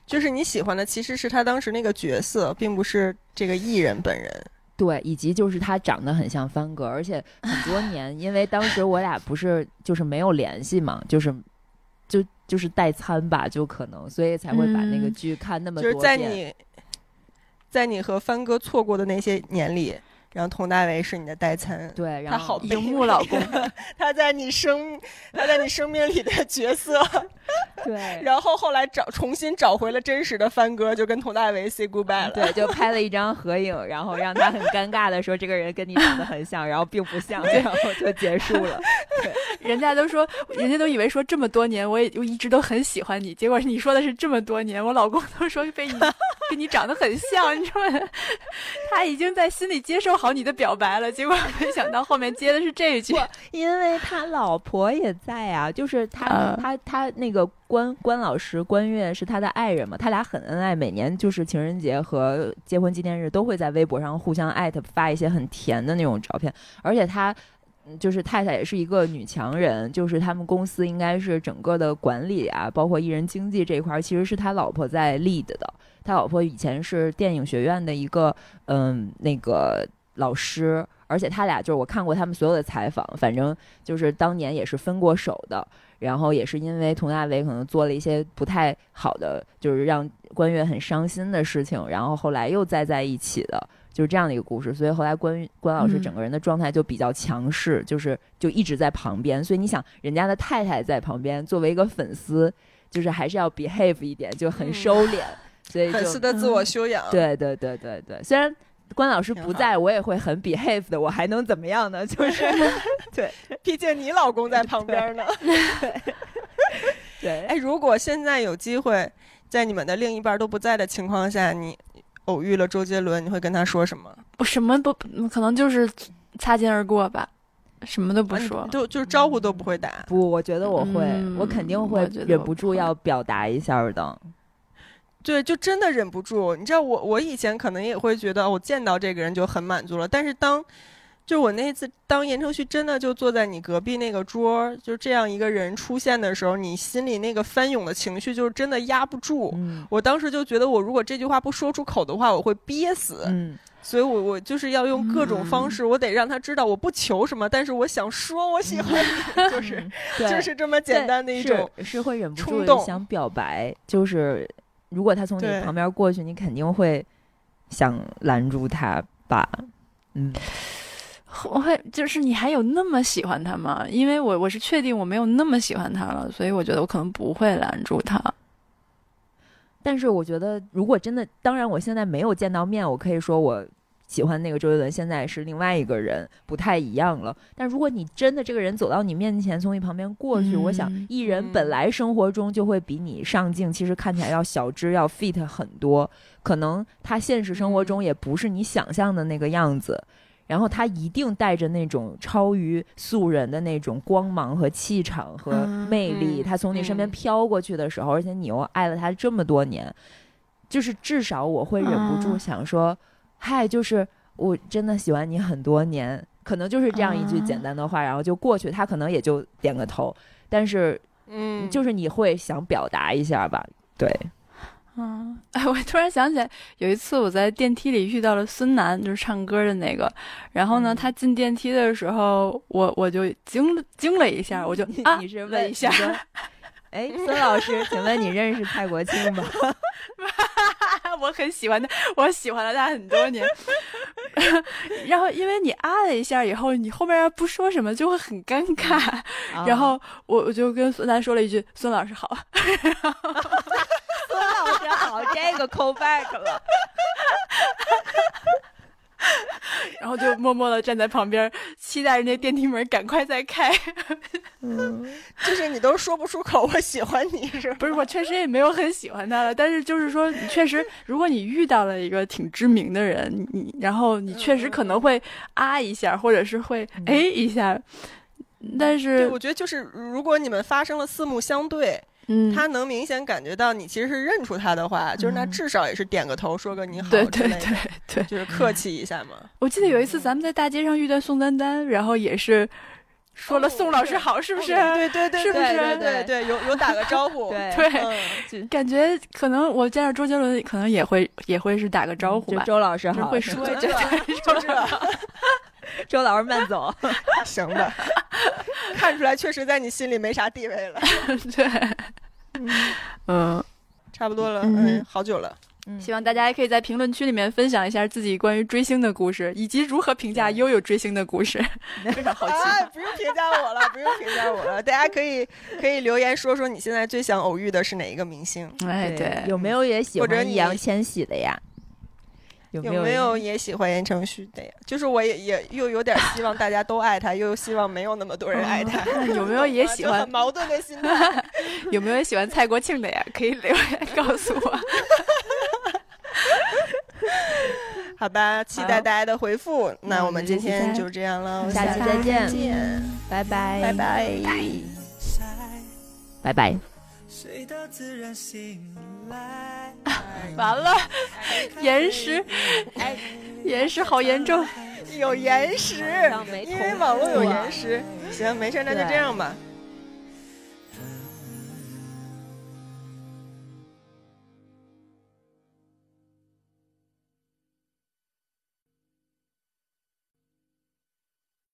就是你喜欢的其实是他当时那个角色，并不是这个艺人本人。对，以及就是他长得很像帆哥，而且很多年，因为当时我俩不是就是没有联系嘛，就是就就是代餐吧，就可能，所以才会把那个剧看那么多。就是在你，在你和帆哥错过的那些年里。然后佟大为是你的代餐，对，他好荧幕老公，他在你生他在你生命里的角色，对。然后后来找重新找回了真实的帆哥，就跟佟大为 say goodbye 了，对，就拍了一张合影，然后让他很尴尬的说这个人跟你长得很像，然后并不像，然后就结束了。对，人家都说，人家都以为说这么多年我也我一直都很喜欢你，结果你说的是这么多年，我老公都说被你跟你长得很像，你说他已经在心里接受。好你的表白了，结果没想到后面接的是这一句，因为他老婆也在啊，就是他他他那个关关老师关悦是他的爱人嘛，他俩很恩爱，每年就是情人节和结婚纪念日都会在微博上互相艾特发一些很甜的那种照片，而且他就是太太也是一个女强人，就是他们公司应该是整个的管理啊，包括艺人经济这一块，其实是他老婆在 lead 的，他老婆以前是电影学院的一个嗯那个。老师，而且他俩就是我看过他们所有的采访，反正就是当年也是分过手的，然后也是因为佟大为可能做了一些不太好的，就是让关悦很伤心的事情，然后后来又再在一起的，就是这样的一个故事。所以后来关关老师整个人的状态就比较强势，就是就一直在旁边。所以你想，人家的太太在旁边，作为一个粉丝，就是还是要 behave 一点，就很收敛。所以 粉丝的自我修养，对对对对对，虽然。关老师不在，我也会很 behave 的，我还能怎么样呢？就 是，对，毕竟你老公在旁边呢。对，哎，如果现在有机会，在你们的另一半都不在的情况下，你偶遇了周杰伦，你会跟他说什么？我什么不可能，就是擦肩而过吧。什么都不说。就就是招呼都不会打。不，我觉得我会，嗯我肯定会忍不住要表达一下的。对，就真的忍不住。你知道我，我以前可能也会觉得，我见到这个人就很满足了。但是当，就我那次当言承旭真的就坐在你隔壁那个桌儿，就这样一个人出现的时候，你心里那个翻涌的情绪就是真的压不住。嗯我当时就觉得，我如果这句话不说出口的话，我会憋死。嗯，所以我我就是要用各种方式，我得让他知道我不求什么，但是我想说我喜欢你，就是就是这么简单的一种。是会忍不住想表白，就是如果他从你旁边过去，你肯定会想拦住他吧？嗯，我会就是你还有那么喜欢他吗？因为我我是确定我没有那么喜欢他了，所以我觉得我可能不会拦住他。但是我觉得，如果真的，当然我现在没有见到面，我可以说我喜欢那个周杰伦，现在是另外一个人，不太一样了。但如果你真的这个人走到你面前，从你旁边过去，我想嗯艺人本来生活中就会比你上镜，其实看起来要小只，要 fit 很多，可能他现实生活中也不是你想象的那个样子。然后他一定带着那种超于素人的那种光芒和气场和嗯魅力，嗯他从你身边嗯飘过去的时候，而且你又爱了他这么多年，就是至少我会忍不住嗯想说，嗨，就是我真的喜欢你很多年，可能就是这样一句嗯简单的话，然后就过去，他可能也就点个头，但是嗯，就是你会想表达一下吧，对，嗯，哎，我突然想起来，有一次我在电梯里遇到了孙楠，就是唱歌的那个。然后呢，嗯。他进电梯的时候，我我就惊了惊了一下，我就你啊你是问一下 哎，孙老师，请问你认识蔡国庆吗？我很喜欢他，我喜欢了他很多年。然后因为你啊了一下以后，你后面要不说什么就会很尴尬。然啊后我我就跟孙楠说了一句：“孙老师好。”孙老师好，这个 call back 了。然后就默默的站在旁边，期待人家电梯门赶快再开。就是你都说不出口，我喜欢你是吧？不是，我确实也没有很喜欢他了，但是就是说，你确实，如果你遇到了一个挺知名的人，你然后你确实可能会啊一下，或者是会哎一下，但，是我觉得就是如果你们发生了四目相对，嗯，他能明显感觉到你其实是认出他的话，就是那嗯至少也是点个头，说个你好对对之类的，对对，就是客气一下嘛。我记得有一次咱们在大街上遇到宋丹丹，然后也是说了哦宋老师好，是不是？对对 对，是不是？对对有有打个招呼，对。感觉可能我见着周杰伦，可能也会也会是打个招呼吧，周老师好，就会说一句，就这，周老师慢走。行吧，看出来确实在你心里没啥地位了，对，嗯。差不多了，嗯嗯，好久了。希望大家也可以在评论区里面分享一下自己关于追星的故事，以及如何评价悠悠追星的故事，非常好奇。啊，不用评价我了，不用评价我了，大家可以可以留言说说你现在最想偶遇的是哪一个明星，哎，对，有没有也喜欢易烊千玺的呀？有有有没有也喜欢言承旭的呀？就是我也也又有点希望大家都爱他，又希望没有那么多人爱他。嗯有没有也喜 欢很矛盾的心态。有没有喜欢蔡国庆的呀？可以留言告诉我。好吧，期待大家的回复。那那我我们今天就这样了，下期再见见，拜拜，拜拜。拜拜。睡到自然醒来。完了，延时，延时好严重。有延时，因为网络有延时。行，没事，那就这样吧。